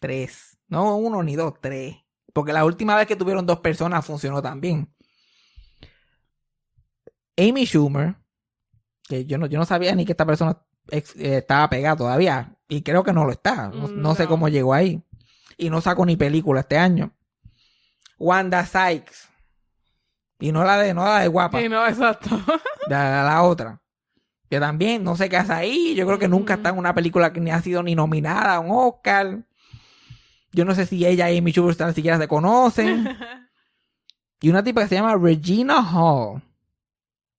Tres. No uno ni dos, tres. Porque la última vez que tuvieron dos personas funcionó también. Amy Schumer, que yo no, yo no sabía ni que esta persona ex- eh, estaba pegada todavía. Y creo que no lo está. No, no sé cómo llegó ahí. Y no sacó ni película este año. Wanda Sykes. Y no la de, no la de guapa. Sí, no, exacto. [LAUGHS] La, la otra. Que también no sé qué hace ahí. Yo creo que nunca está en una película que ni ha sido ni nominada a un Oscar. Yo no sé si ella y Amy Schumer ni siquiera se conocen. [LAUGHS] Y una tipa que se llama Regina Hall,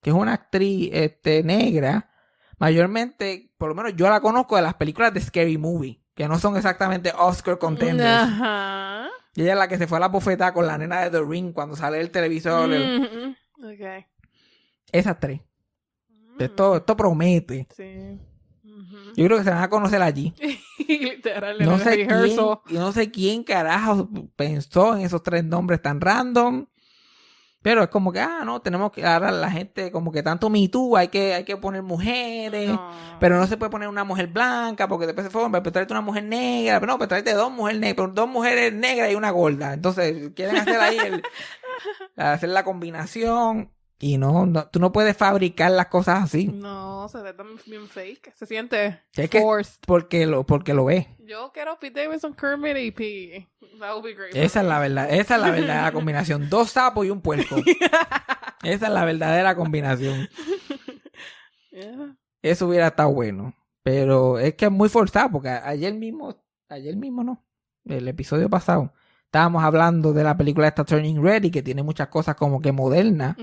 que es una actriz este, negra. Mayormente, por lo menos yo la conozco de las películas de Scary Movie, que no son exactamente Oscar contenders. Ajá. Y ella es la que se fue a la bofetada con la nena de The Ring cuando sale el televisor. el- Mhm. Ok. Esas tres. Esto, esto promete. Sí. Ujú. Yo creo que se van a conocer allí. [LAUGHS] No sé, quién, rehearsal. y no sé quién carajo pensó en esos tres nombres tan random. Pero es como que, ah, no, tenemos que, ahora la gente, como que tanto Me Too, hay que, hay que poner mujeres. No. Pero no se puede poner una mujer blanca porque después se fue, pero tráete una mujer negra. Pero no, pero tráete dos mujeres negras, pero dos mujeres negras y una gorda. Entonces, quieren hacer ahí el, [LAUGHS] hacer la combinación. Y no, no, tú no puedes fabricar las cosas así. No, se ve tan bien fake. Se siente Es que- forced. Porque lo, porque lo ves. Yo quiero Pete Davidson, Kermit y Piggy. That would be great. Esa es la verdad, esa es la verdadera [LAUGHS] combinación. Dos sapos y un puerco. [LAUGHS] Esa es la verdadera combinación. Yeah. Eso hubiera estado bueno. Pero es que es muy forzado, porque ayer mismo, ayer mismo no, el episodio pasado, estábamos hablando de la película esta Turning Red y que tiene muchas cosas como que modernas,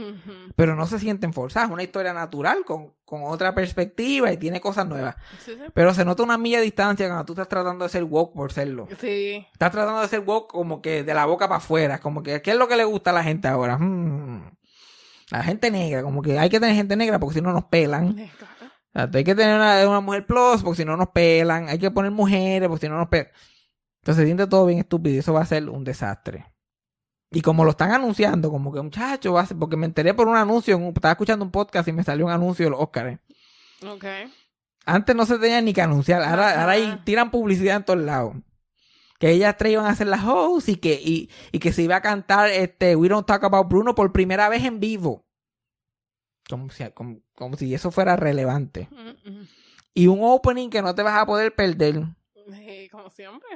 pero no se sienten forzadas. Es una historia natural con, con otra perspectiva y tiene cosas nuevas. Sí, sí. Pero se nota una milla de distancia cuando tú estás tratando de ser woke por serlo. Sí. Estás tratando de ser woke como que de la boca para afuera. Como que, ¿qué es lo que le gusta a la gente ahora? Hmm. La gente negra, como que hay que tener gente negra porque si no nos pelan. Claro. O sea, hay que tener una, una mujer plus porque si no nos pelan. Hay que poner mujeres porque si no nos pelan. Entonces se siente todo bien estúpido y eso va a ser un desastre. Y como lo están anunciando, como que muchacho, va a ser, porque me enteré por un anuncio, un- estaba escuchando un podcast y me salió un anuncio de los Oscars. Ok. Antes no se tenían ni que anunciar, ahora, ahora ahí tiran publicidad en todos lados. Que ellas tres iban a hacer las hosts y que, y, y que se iba a cantar este We Don't Talk About Bruno por primera vez en vivo. Como si, como, como si eso fuera relevante. Mm, mm. Y un opening que no te vas a poder perder. Sí, como siempre.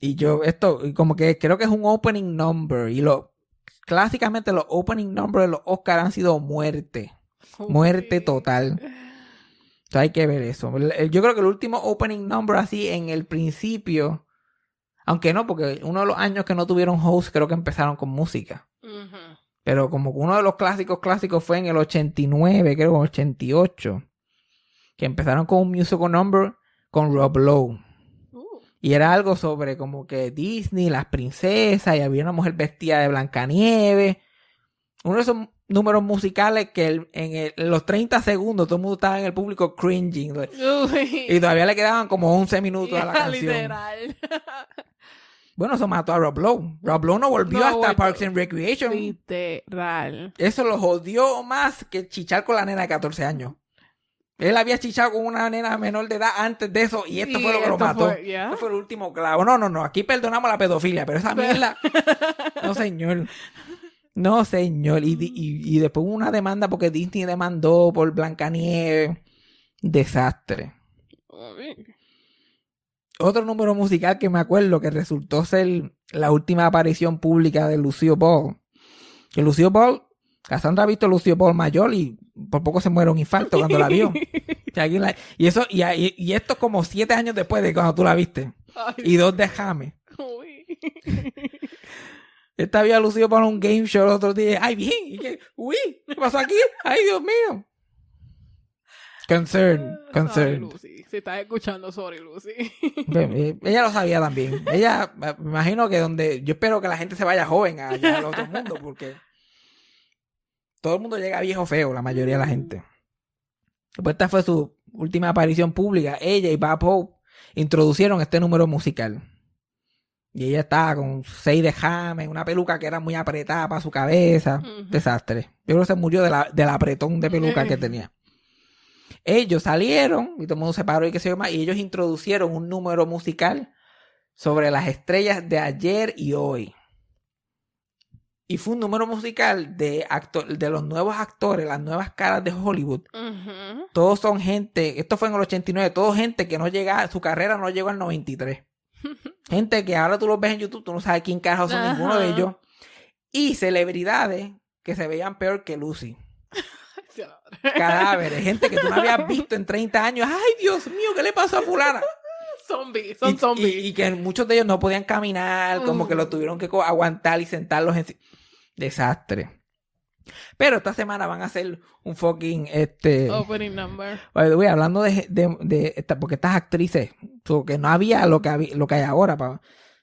Y yo, esto, como que creo que es un opening number. Y lo, clásicamente los opening numbers de los Oscars han sido muerte. Muerte total. O sea, hay que ver eso. Yo creo que el último opening number así en el principio, aunque no, porque uno de los años que no tuvieron host creo que empezaron con música. Pero como uno de los clásicos clásicos fue en el 89, creo, 88, que empezaron con un musical number con Rob Lowe. Y era algo sobre como que Disney, las princesas, y había una mujer vestida de Blancanieves. Uno de esos números musicales que el- en, el- en los 30 segundos todo el mundo estaba en el público cringing. Uy. Y todavía le quedaban como 11 minutos a la [LAUGHS] canción. Literal. Bueno, eso mató a Rob Lowe. Rob Lowe no volvió No hasta volvió. Parks and Recreation. Literal. Eso lo jodió más que chichar con la nena de 14 años. Él había chichado con una nena menor de edad antes de eso y esto Y fue lo que lo mató. fue-. Esto fue el último clavo. No, no, no. Aquí perdonamos la pedofilia, pero esa mierda. [LAUGHS] No, señor. No, señor. Y, y, y después hubo una demanda porque Disney demandó por Blancanieves. Desastre. Otro número musical que me acuerdo que resultó ser la última aparición pública de Lucio Ball. Que Lucio Ball, Cassandra ha visto a Lucio Ball mayor y por poco se muere un infarto cuando la vio. [LAUGHS] La- y eso, y, y- esto como siete años después de cuando tú la viste. Ay, Y dos de. Esta había lucido para un game show el otro día. ¡Ay, bien! ¿Y qué? ¡Uy! ¿Qué pasó aquí? ¡Ay, Dios mío! Concern, concern. Lucy. Si estás escuchando, sorry, Lucy. Ella lo sabía también. Ella, me imagino que donde. Yo espero que la gente se vaya joven allá al otro mundo, porque todo el mundo llega viejo feo, la mayoría de la gente. Después, esta fue su última aparición pública. Ella y Bob Hope introducieron este número musical. Y ella estaba con seis de jame, una peluca que era muy apretada para su cabeza. Desastre. Yo creo que se murió de la, del apretón de peluca que [LAUGHS] tenía. Ellos salieron y todo el mundo se paró y qué sé yo más. Y ellos introducieron un número musical sobre las estrellas de ayer y hoy. Y fue un número musical de, acto- de los nuevos actores, las nuevas caras de Hollywood. Todos son gente, esto fue en el 89, todos gente que no llega, su carrera no llegó al 93. [LAUGHS] Gente que ahora tú los ves en YouTube, tú no sabes quién carajo son ninguno de ellos. Y celebridades que se veían peor que Lucy. [LAUGHS] Cadáveres, gente que tú no habías visto en 30 años. Ay, Dios mío, ¿qué le pasó a fulana? [LAUGHS] Zombies, son y, zombies. y- y que muchos de ellos no podían caminar, como que lo tuvieron que aguantar y sentarlos en... Desastre. Pero esta semana van a hacer un fucking, este... Opening number. Way, hablando de, de, de esta- porque estas actrices, que no había lo que había, lo que hay ahora, o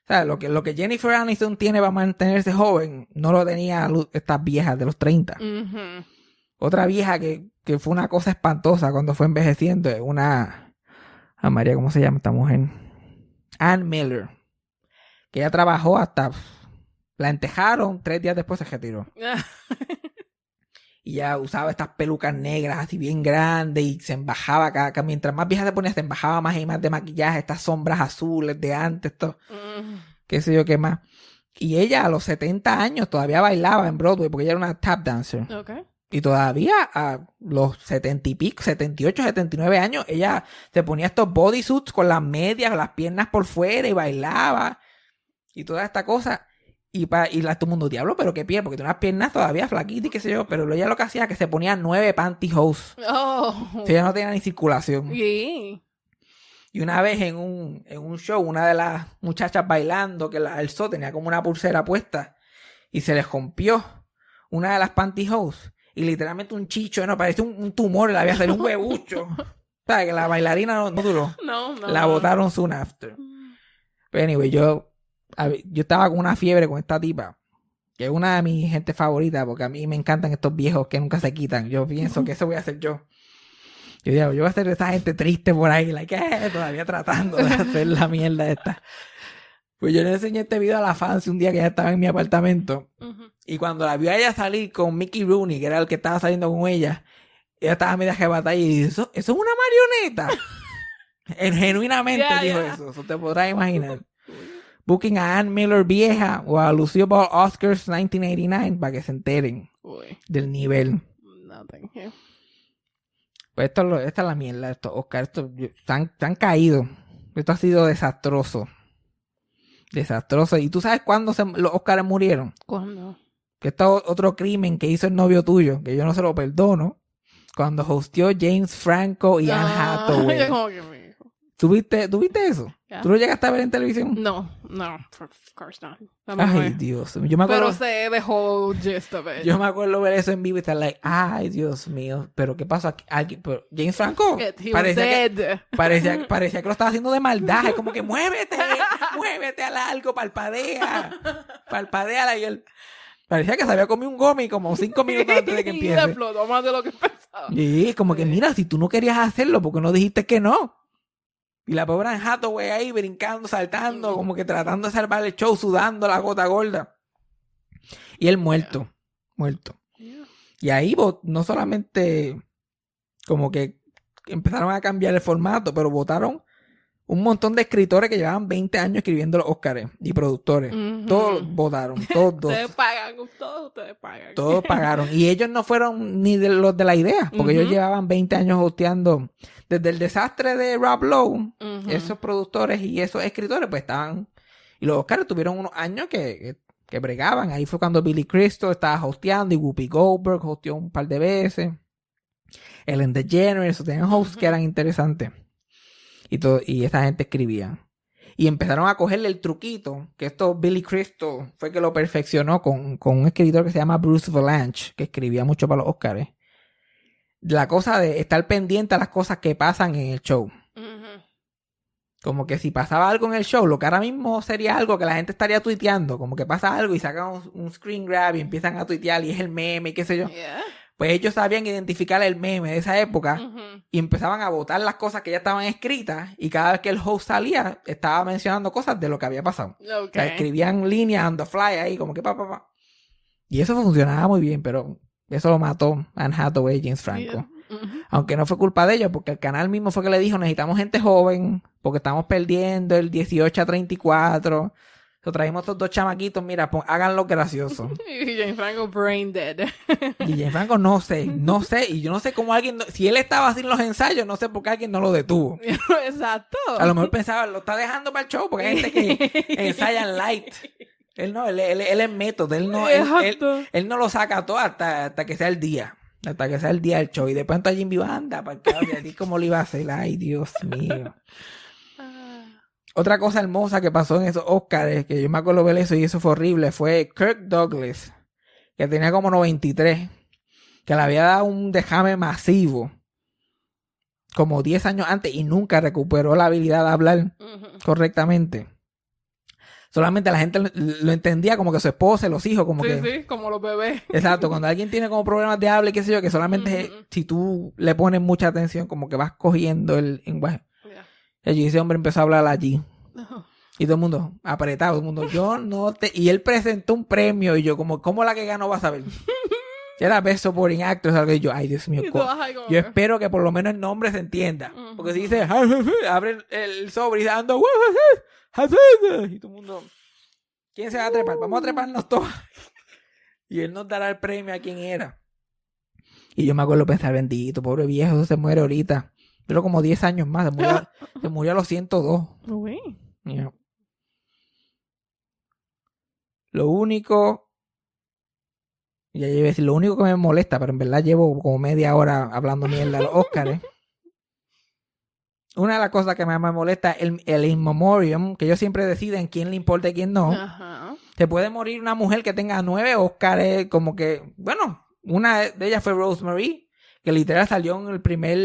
sea, lo que, lo que Jennifer Aniston tiene para mantenerse joven, no lo tenía estas viejas de los 30. Ujú. Otra vieja que, que fue una cosa espantosa cuando fue envejeciendo, es una, a María, ¿cómo se llama esta mujer? Ann Miller, que ella trabajó hasta, la entejaron, tres días después se retiró. [LAUGHS] Y ya usaba estas pelucas negras así bien grandes y se embajaba cada, cada- mientras más vieja se ponía, se embajaba más y más de maquillaje, estas sombras azules de antes, esto, Mm. qué sé yo qué más. Y ella a los 70 años todavía bailaba en Broadway porque ella era una tap dancer. Ok. Y todavía a los 70 y pico, 78, 79 años, ella se ponía estos bodysuits con las medias, las piernas por fuera y bailaba. Y toda esta cosa. Y, pa, y la, todo el mundo, diablo, pero qué piel, porque tiene unas piernas todavía flaquitas y qué sé yo. Pero ella lo que hacía es que se ponía nueve pantyhose. Oh. O sea, ella no tenía ni circulación. Sí. Y una vez en un, en un show, una de las muchachas bailando que la alzó tenía como una pulsera puesta y se le rompió una de las pantyhose y literalmente un chicho, no, parecía un, un tumor, le había salido un huevucho. [LAUGHS] o sea, que la bailarina no, no duró. No, no. La botaron soon after. Pero anyway, yo, yo estaba con una fiebre con esta tipa. Que es una de mis gente favoritas, porque a mí me encantan estos viejos que nunca se quitan. Yo pienso que eso voy a hacer yo. Yo digo, yo voy a de esa gente triste por ahí, like, eh, todavía tratando de [LAUGHS] hacer la mierda esta. Pues yo le enseñé este video a la fans un día que ella estaba en mi apartamento. Y cuando la vio a ella salir con Mickey Rooney, que era el que estaba saliendo con ella, ella estaba media jebatada y dice, ¿eso, eso es una marioneta? [LAUGHS] En- Genuinamente dijo eso, eso te podrás imaginar. Booking a Ann Miller vieja o a Lucille Ball Oscars 1989 para que se enteren Uy. del nivel. No, thank you. Pues esto, esta es la mierda, estos Oscars, esto, yo- se, han, se han caído. Esto ha sido desastroso. Desastroso. ¿Y tú sabes cuándo se- los Oscars murieron? ¿Cuándo? que esto es otro crimen que hizo el novio tuyo, que yo no se lo perdono, cuando hostió James Franco y Anne Ah, [LAUGHS] Hathaway. Yo como que me dijo. ¿Tú viste, tú viste eso? Ya. ¿Tú lo llegaste a ver en televisión? No, no, of course not. Ay. Dios. Yo me Pero acuerdo, sé the whole gist of it. yo me acuerdo ver eso en vivo y estar like, ay, Dios mío, pero ¿qué pasó aquí? Alguien- pero James Franco It- parecía que, parecía, [LAUGHS] parecía que lo estaba haciendo de maldad. Es como que [LAUGHS] muévete, muévete al algo, palpadea, palpadea y él parecía que se había comido un gomi como cinco minutos antes de que [LAUGHS] Y empiece. explotó más de lo que pensaba. Y como que, mira, si tú no querías hacerlo, porque no dijiste que no? Y la pobre Anne Hathaway ahí brincando, saltando, como que tratando de salvar el show, sudando la gota gorda. Y él muerto, muerto. Y ahí no solamente como que empezaron a cambiar el formato, pero votaron un montón de escritores que llevaban 20 años escribiendo los Óscares y productores. Todos votaron, [LAUGHS] todos. Ustedes pagan, todos ustedes pagan. Todos pagaron. Y ellos no fueron ni de los de la idea, porque ellos llevaban 20 años hosteando. Desde el desastre de Rob Lowe, esos productores y esos escritores, pues estaban. Y los Oscars tuvieron unos años que, que, que bregaban. Ahí fue cuando Billy Crystal estaba hosteando y Whoopi Goldberg hosteó un par de veces. Ellen DeGeneres, tenían hosts que eran interesantes. Y, todo, y esa gente escribía. Y empezaron a cogerle el truquito, que esto Billy Crystal fue que lo perfeccionó con, con un escritor que se llama Bruce Valanche, que escribía mucho para los Oscars. La cosa de estar pendiente a las cosas que pasan en el show. Como que si pasaba algo en el show, lo que ahora mismo sería algo que la gente estaría tuiteando, como que pasa algo y sacan un, un screen grab y empiezan a tuitear y es el meme y qué sé yo. Yeah. Pues ellos sabían identificar el meme de esa época y empezaban a votar las cosas que ya estaban escritas y cada vez que el host salía estaba mencionando cosas de lo que había pasado. O sea, Okay. escribían líneas on the fly ahí, como que pa, pa, pa. Y eso funcionaba muy bien, pero eso lo mató Anne Hathaway y James Franco. Yeah. Aunque no fue culpa de ellos, porque el canal mismo fue que le dijo, necesitamos gente joven, porque estamos perdiendo el 18 a 34. So, traímos estos dos chamaquitos, mira, pon- háganlo gracioso. [LAUGHS] Y Jane Franco brain dead. [LAUGHS] Y James Franco no sé, no sé, y yo no sé cómo alguien, no- si él estaba haciendo los ensayos, no sé por qué alguien no lo detuvo. [LAUGHS] Exacto. A lo mejor pensaba, lo está dejando para el show, porque hay gente que ensayan light. Él no, él, él- él es método, él no, él, él- no lo saca todo hasta, hasta que sea el día. Hasta que sea el día del show. Y después entra Jimmy anda para el carajo, y a ti cómo lo iba a hacer. Ay, Dios mío. Otra cosa hermosa que pasó en esos Oscars, que yo me acuerdo ver eso y eso fue horrible, fue Kirk Douglas, que tenía como 93, que le había dado un dejame masivo como 10 años antes y nunca recuperó la habilidad de hablar correctamente. Solamente la gente lo- entendía como que su esposa, los hijos, como Sí, que... sí, como los bebés. Exacto, cuando alguien tiene como problemas de habla y qué sé yo, que solamente si tú le pones mucha atención, como que vas cogiendo el lenguaje. Yeah. Y ese hombre empezó a hablar allí. Y todo el mundo, apretado, todo el mundo, yo no te... Y él presentó un premio y yo como, ¿cómo la que ganó vas a ver? [LAUGHS] Y Era Best Supporting Actor, algo y yo, ay Dios mío, yo espero que por lo menos el nombre se entienda. Porque si dice, abre el, sobre y dando, y todo el mundo, ¿quién se va a trepar? Vamos a treparnos todos. [LAUGHS] Y él nos dará el premio a quien era. Y yo me acuerdo pensar, bendito, pobre viejo, se muere ahorita. Pero como 10 años más, se murió, [LAUGHS] se murió a los 102. Uy. Yeah. Lo único. Ya iba a decir, lo único que me molesta, pero en verdad llevo como media hora hablando mierda a los Oscars. Una de las cosas que más me molesta es el, el in memoriam, que ellos siempre deciden quién le importa y quién no. Ajá. Se puede morir una mujer que tenga nueve Oscars, como que, bueno, una de ellas fue Rosemary, que literal salió en el primer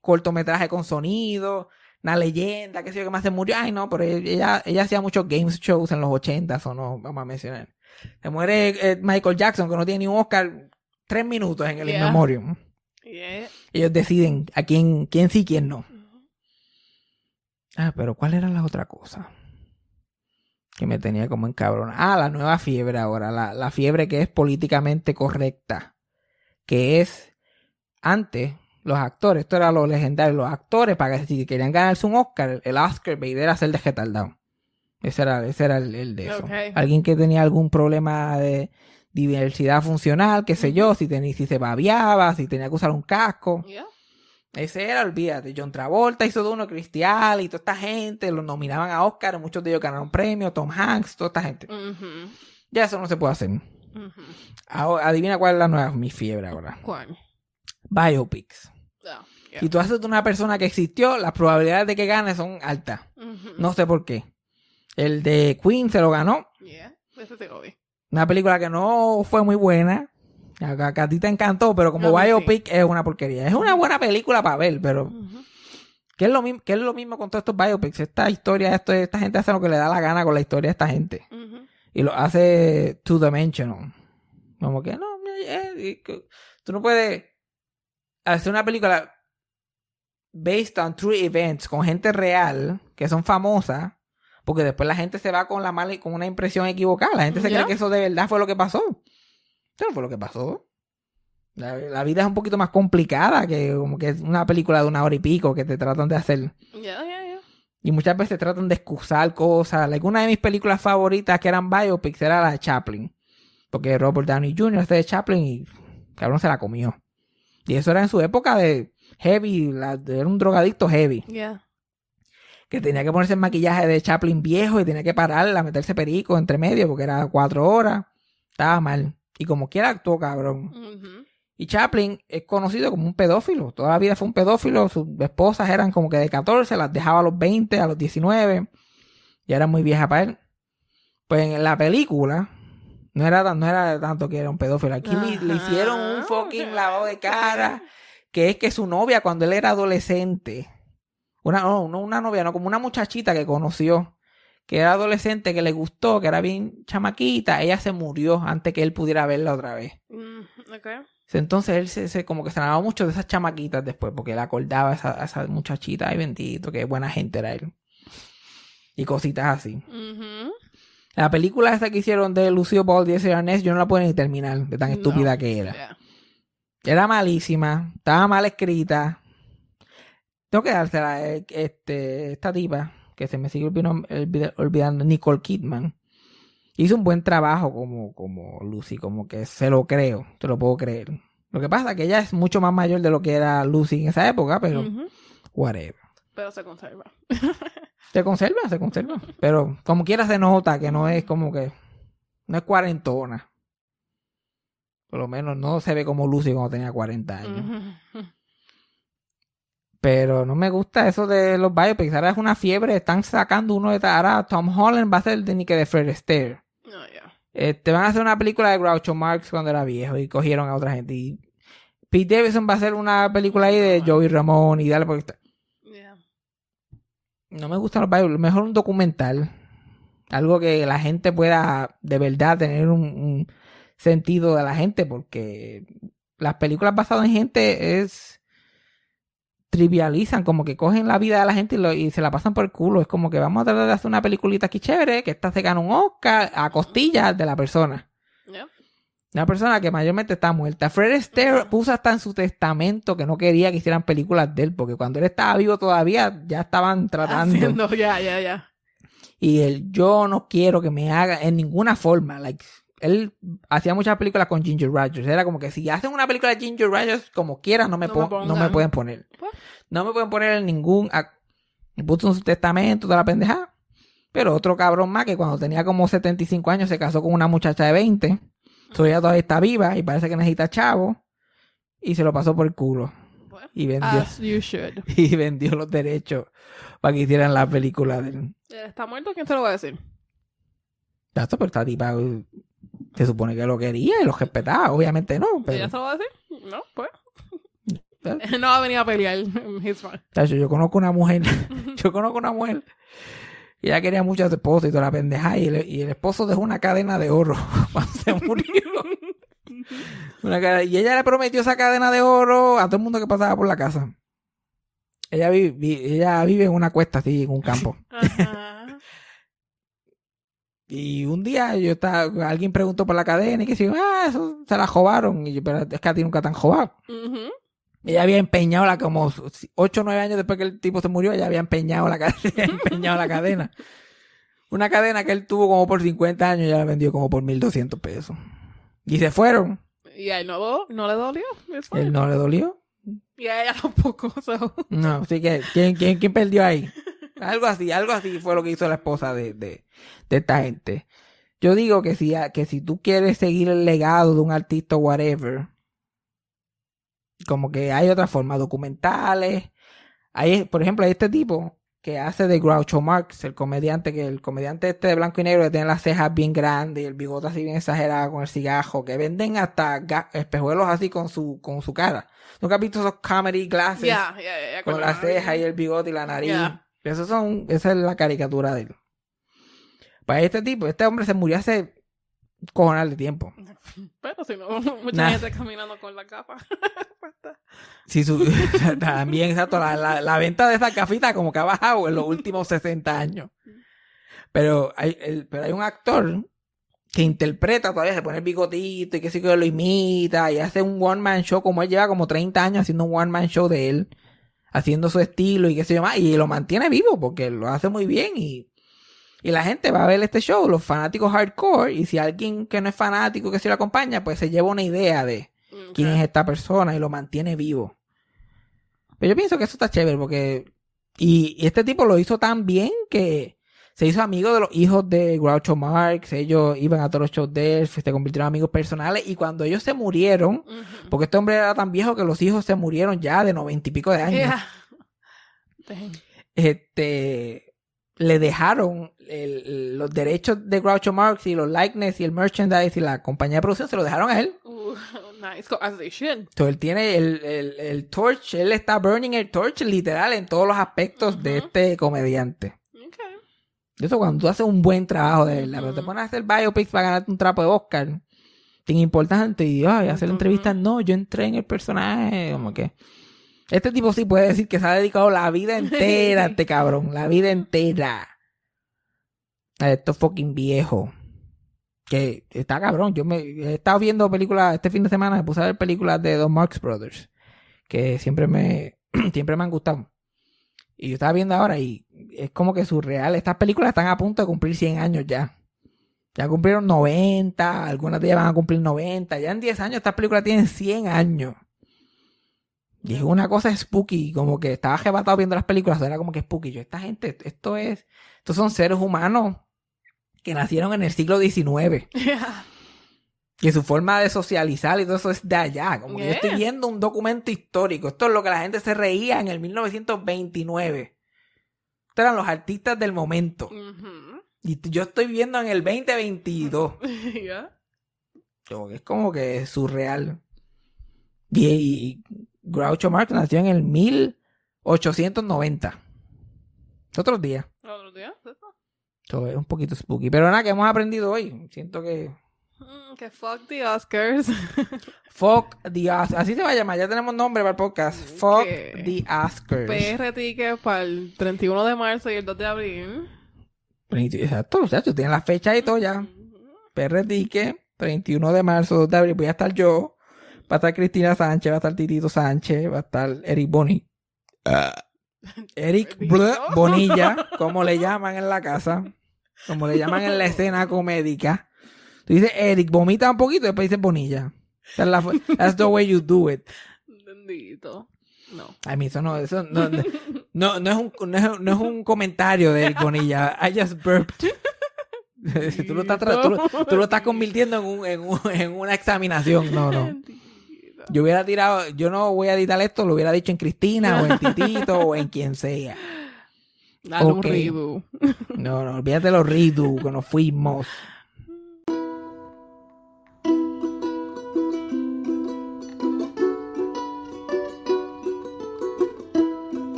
cortometraje con sonido, una leyenda, qué sé yo, que más se murió. Ay, no, pero ella, ella hacía muchos games shows en los 80 o no, vamos a mencionar. Se muere eh, Michael Jackson, que no tiene ni un Oscar, tres minutos en el in Yeah. memoriam. Yeah. Ellos deciden a quién, quién sí, quién no. Ah, pero ¿cuál era la otra cosa? Que me tenía como encabrona. Ah, la nueva fiebre ahora. La, la fiebre que es políticamente correcta. Que es antes, los actores, esto era lo legendario, los actores, para que si querían ganarse un Oscar, el Oscar bait era ser de retardado. Ese era, ese era el, el de eso. Alguien que tenía algún problema de diversidad funcional, qué sé yo, si, tenía, si se babiaba, si tenía que usar un casco. Yeah. Ese era, olvídate. John Travolta hizo de uno, Cristial y toda esta gente. Los nominaban a Oscar. Muchos de ellos ganaron premios. Tom Hanks, toda esta gente. Ya eso no se puede hacer. Ahora, adivina cuál es la nueva, mi fiebre ahora. ¿Cuál? Biopics. Oh, yeah. Si tú haces de una persona que existió, las probabilidades de que gane son altas. No sé por qué. El de Queen se lo ganó. Yeah. Ese sí lo vi. Una película que no fue muy buena. A, a- ti te encantó, pero como sí. biopic es una porquería. Es una buena película para ver, pero. ¿Qué es, lo mismo, ¿Qué es lo mismo con todos estos biopics? Esta historia, esto, esta gente hace lo que le da la gana con la historia de esta gente. Y lo hace two-dimensional. Como que no, eh, tú no puedes hacer una película based on true events con gente real que son famosas. Porque después la gente se va con la mala con una impresión equivocada. La gente se Ya. cree que eso de verdad fue lo que pasó. Eso no fue lo que pasó. La, la vida es un poquito más complicada que como que es una película de una hora y pico que te tratan de hacer. Yeah, yeah, yeah. Y muchas veces tratan de excusar cosas. Like, una de mis películas favoritas que eran biopics era la de Chaplin. Porque Robert Downey Jr. hace de Chaplin y cabrón se la comió. Y eso era en su época de heavy, la- era un drogadicto heavy. Yeah. Que tenía que ponerse el maquillaje de Chaplin viejo y tenía que parar a meterse perico entre medio porque era cuatro horas. Estaba mal. Y como quiera actuó, cabrón. Y Chaplin es conocido como un pedófilo. Toda la vida fue un pedófilo. Sus esposas eran como que de 14, las dejaba a los 20, a los 19. Y era muy vieja para él. Pues en la película, no era, tan- no era tanto que era un pedófilo. Aquí le, le hicieron un fucking lavado de cara. Que es que su novia, cuando él era adolescente, una, no, no una novia, no, como una muchachita que conoció, que era adolescente, que le gustó, que era bien chamaquita, ella se murió antes que él pudiera verla otra vez. Mm, okay. Entonces él se, se- como que se enamoraba mucho de esas chamaquitas después, porque él acordaba a esa, a esa muchachita, ay bendito, qué buena gente era él. Y cositas así. La película esa que hicieron de Lucio Ball y Arnés, yo no la puedo ni terminar, de tan No. estúpida que era. Yeah. Era malísima, estaba mal escrita. Tengo que dársela, eh, este, esta tipa, que se me sigue olvidando, olvida- olvidando, Nicole Kidman. Hizo un buen trabajo como, como Lucy, como que se lo creo, se lo puedo creer. Lo que pasa es que ella es mucho más mayor de lo que era Lucy en esa época, pero Ujú. whatever. Pero se conserva. [LAUGHS] Se conserva, se conserva. Pero como quiera se nota que no es como que, no es cuarentona. Por lo menos no se ve como Lucy cuando tenía 40 años. Ujú. Pero no me gusta eso de los biopics. Ahora es una fiebre. Están sacando uno de... Ahora Tom Holland va a ser de ni que de Fred Astaire. No, ya. Este, van a hacer una película de Groucho Marx cuando era viejo y cogieron a otra gente. Y Pete Davidson va a hacer una película ahí de Joey Ramón y dale porque está- Yeah. No me gustan los biopics. Mejor un documental. Algo que la gente pueda de verdad tener un, un sentido de la gente porque las películas basadas en gente es trivializan, como que cogen la vida de la gente y, lo- y se la pasan por el culo. Es como que vamos a tratar de hacer una peliculita aquí chévere, que esta se gana un Oscar a costillas de la persona. Yeah. Una persona que mayormente está muerta. Fred Astaire puso hasta en su testamento que no quería que hicieran películas de él, porque cuando él estaba vivo todavía ya estaban [LAUGHS] tratando. Haciendo, ya, ya, ya. Y él, yo no quiero que me haga en ninguna forma. Like, él hacía muchas películas con Ginger Rogers. Era como que si hacen una película de Ginger Rogers, como quieran, no me, No me no pueden poner. Pues. No me pueden poner en ningún. puso en su testamento, toda la pendeja. Pero otro cabrón más que cuando tenía como 75 años se casó con una muchacha de 20. So ella todavía está viva y parece que necesita chavo. Y se lo pasó por el culo. Pues, Y vendió, As you should. [LAUGHS] y vendió los derechos para que hicieran la película de él. Él ¿Está muerto? ¿Quién se lo va a decir? Tato, pero esta tipa se supone que lo quería y lo respetaba. Obviamente no, ¿Ella pero se lo va a decir? No, pues. [LAUGHS] No va a venir a pelear. [LAUGHS] Tacho, yo conozco una mujer, [LAUGHS] yo conozco una mujer y ella quería mucho a su esposo y toda la pendeja y el, y el esposo dejó una cadena de oro cuando se murió. Una y ella le prometió esa cadena de oro a todo el mundo que pasaba por la casa. Ella vi- ella vive en una cuesta así, en un campo. Ajá. Y un día yo estaba, alguien preguntó por la cadena y que si, ah, eso se la jobaron. Y yo, pero es que a ti nunca te han jobado. Ujú. Ella había empeñado la como 8 o 9 años después que el tipo se murió, ella había empeñado la cadena, [LAUGHS] empeñado la cadena. Una cadena que él tuvo como por 50 años y ya la vendió como por 1200 pesos. Y se fueron. Y a él no, no le dolió. Él no le dolió. Y a ella tampoco. [LAUGHS] So. No, así que ¿quién, quién, quién perdió ahí? Algo así, algo así fue lo que hizo la esposa de, de, de esta gente. Yo digo que si, que si tú quieres seguir el legado de un artista o whatever, como que hay otra forma, documentales. Hay, por ejemplo, hay este tipo que hace de Groucho Marx, el comediante, que el comediante este de blanco y negro que tiene las cejas bien grandes y el bigote así bien exagerado con el cigajo, que venden hasta espejuelos así con su, con su cara. ¿Nunca has visto esos comedy glasses? Con la ceja y el bigote y la nariz. Esos son, esa es la caricatura de él. Para este tipo, este hombre se murió hace cojonal de tiempo. Pero si no, [LAUGHS] mucha Nah. gente caminando con la capa. [LAUGHS] Si su- [LAUGHS] también, exacto, la, la, la venta de esa gafitas como que ha bajado en los últimos 60 años. Pero hay, el- pero hay un actor que interpreta todavía, se pone el bigotito y que sí que lo imita y hace un one man show como él lleva como 30 años haciendo un one man show de él, haciendo su estilo y qué sé yo más, y lo mantiene vivo porque lo hace muy bien y, y la gente va a ver este show, los fanáticos hardcore, y si alguien que no es fanático que se lo acompaña, pues se lleva una idea de quién es esta persona y lo mantiene vivo. Pero yo pienso que eso está chévere porque... Y, y este tipo lo hizo tan bien que se hizo amigo de los hijos de Groucho Marx, ellos iban a todos los shows de él, se convirtieron en amigos personales y cuando ellos se murieron, porque este hombre era tan viejo que los hijos se murieron ya de noventa y pico de años, Yeah. Este, le dejaron el- los derechos de Groucho Marx y los likeness y el merchandise y la compañía de producción, se lo dejaron a él. Ooh, [LAUGHS] nice. Go- As they should. Entonces, él tiene el, el, el torch, él está burning el torch literal en todos los aspectos de este comediante. Eso cuando tú haces un buen trabajo de verdad, pero te pones a hacer biopics para ganarte un trapo de Oscar, tan importante, y ay, hacer Ujú. entrevistas, no, yo entré en el personaje, como que... Este tipo sí puede decir que se ha dedicado la vida [LAUGHS] entera a este cabrón, la vida entera. A estos fucking viejos. Que está cabrón. Yo me he estado viendo películas este fin de semana, me puse a ver películas de los Marx Brothers. Que siempre me, [CLEARS THROAT] siempre me han gustado. Y yo estaba viendo ahora y es como que surreal. Estas películas están a punto de cumplir 100 años ya. Ya cumplieron 90, algunas de ellas van a cumplir 90. Ya en 10 años estas películas tienen 100 años. Y es una cosa spooky, como que estaba arrebatado viendo las películas, era como que spooky. Yo, esta gente, esto es, estos son seres humanos que nacieron en el siglo XIX. Yeah. Que su forma de socializar y todo eso es de allá. Como que yo estoy viendo un documento histórico. Esto es lo que la gente se reía en el 1929. Eran los artistas del momento. Y yo estoy viendo en el 2022. [LAUGHS] Ya. Como que es como que surreal. Y, y Groucho Marx nació en el 1890. Otros días. ¿Otro día? ¿Eso? Esto es un poquito spooky. Pero nada, que hemos aprendido hoy. Siento que. Mm, que fuck the Oscars. [LAUGHS] Fuck the Oscars. Así se va a llamar. Ya tenemos nombre para el podcast. Fuck the Oscars. PR ticket para el 31 de marzo y el 2 de abril. Exacto, muchachos. Tienen la fecha y todo ya. PR Ticket, 31 de marzo, 2 de abril. Voy a estar yo. Va a estar Cristina Sánchez, va a estar Titito Sánchez, va a estar Eric Boni. Eric [LAUGHS] ¿Titito? Bl- Bonilla, [LAUGHS] como le llaman en la casa. Como le llaman en la escena comédica. Tú dices Eric, vomita un poquito y después dices Bonilla. La That's the way you do it. Bendito. No. A mí eso no, eso no, no, no, es un, no, es, no es un comentario de Eric Bonilla. I just burped. [LAUGHS] tú, lo estás, tú, lo- tú lo estás convirtiendo en, un, en, un- en una examinación. No, no. Yo hubiera tirado, yo no voy a editar esto, lo hubiera dicho en Cristina o en Titito o en quien sea. Dale un Ok. redo. No, no, olvídate los redo que nos fuimos.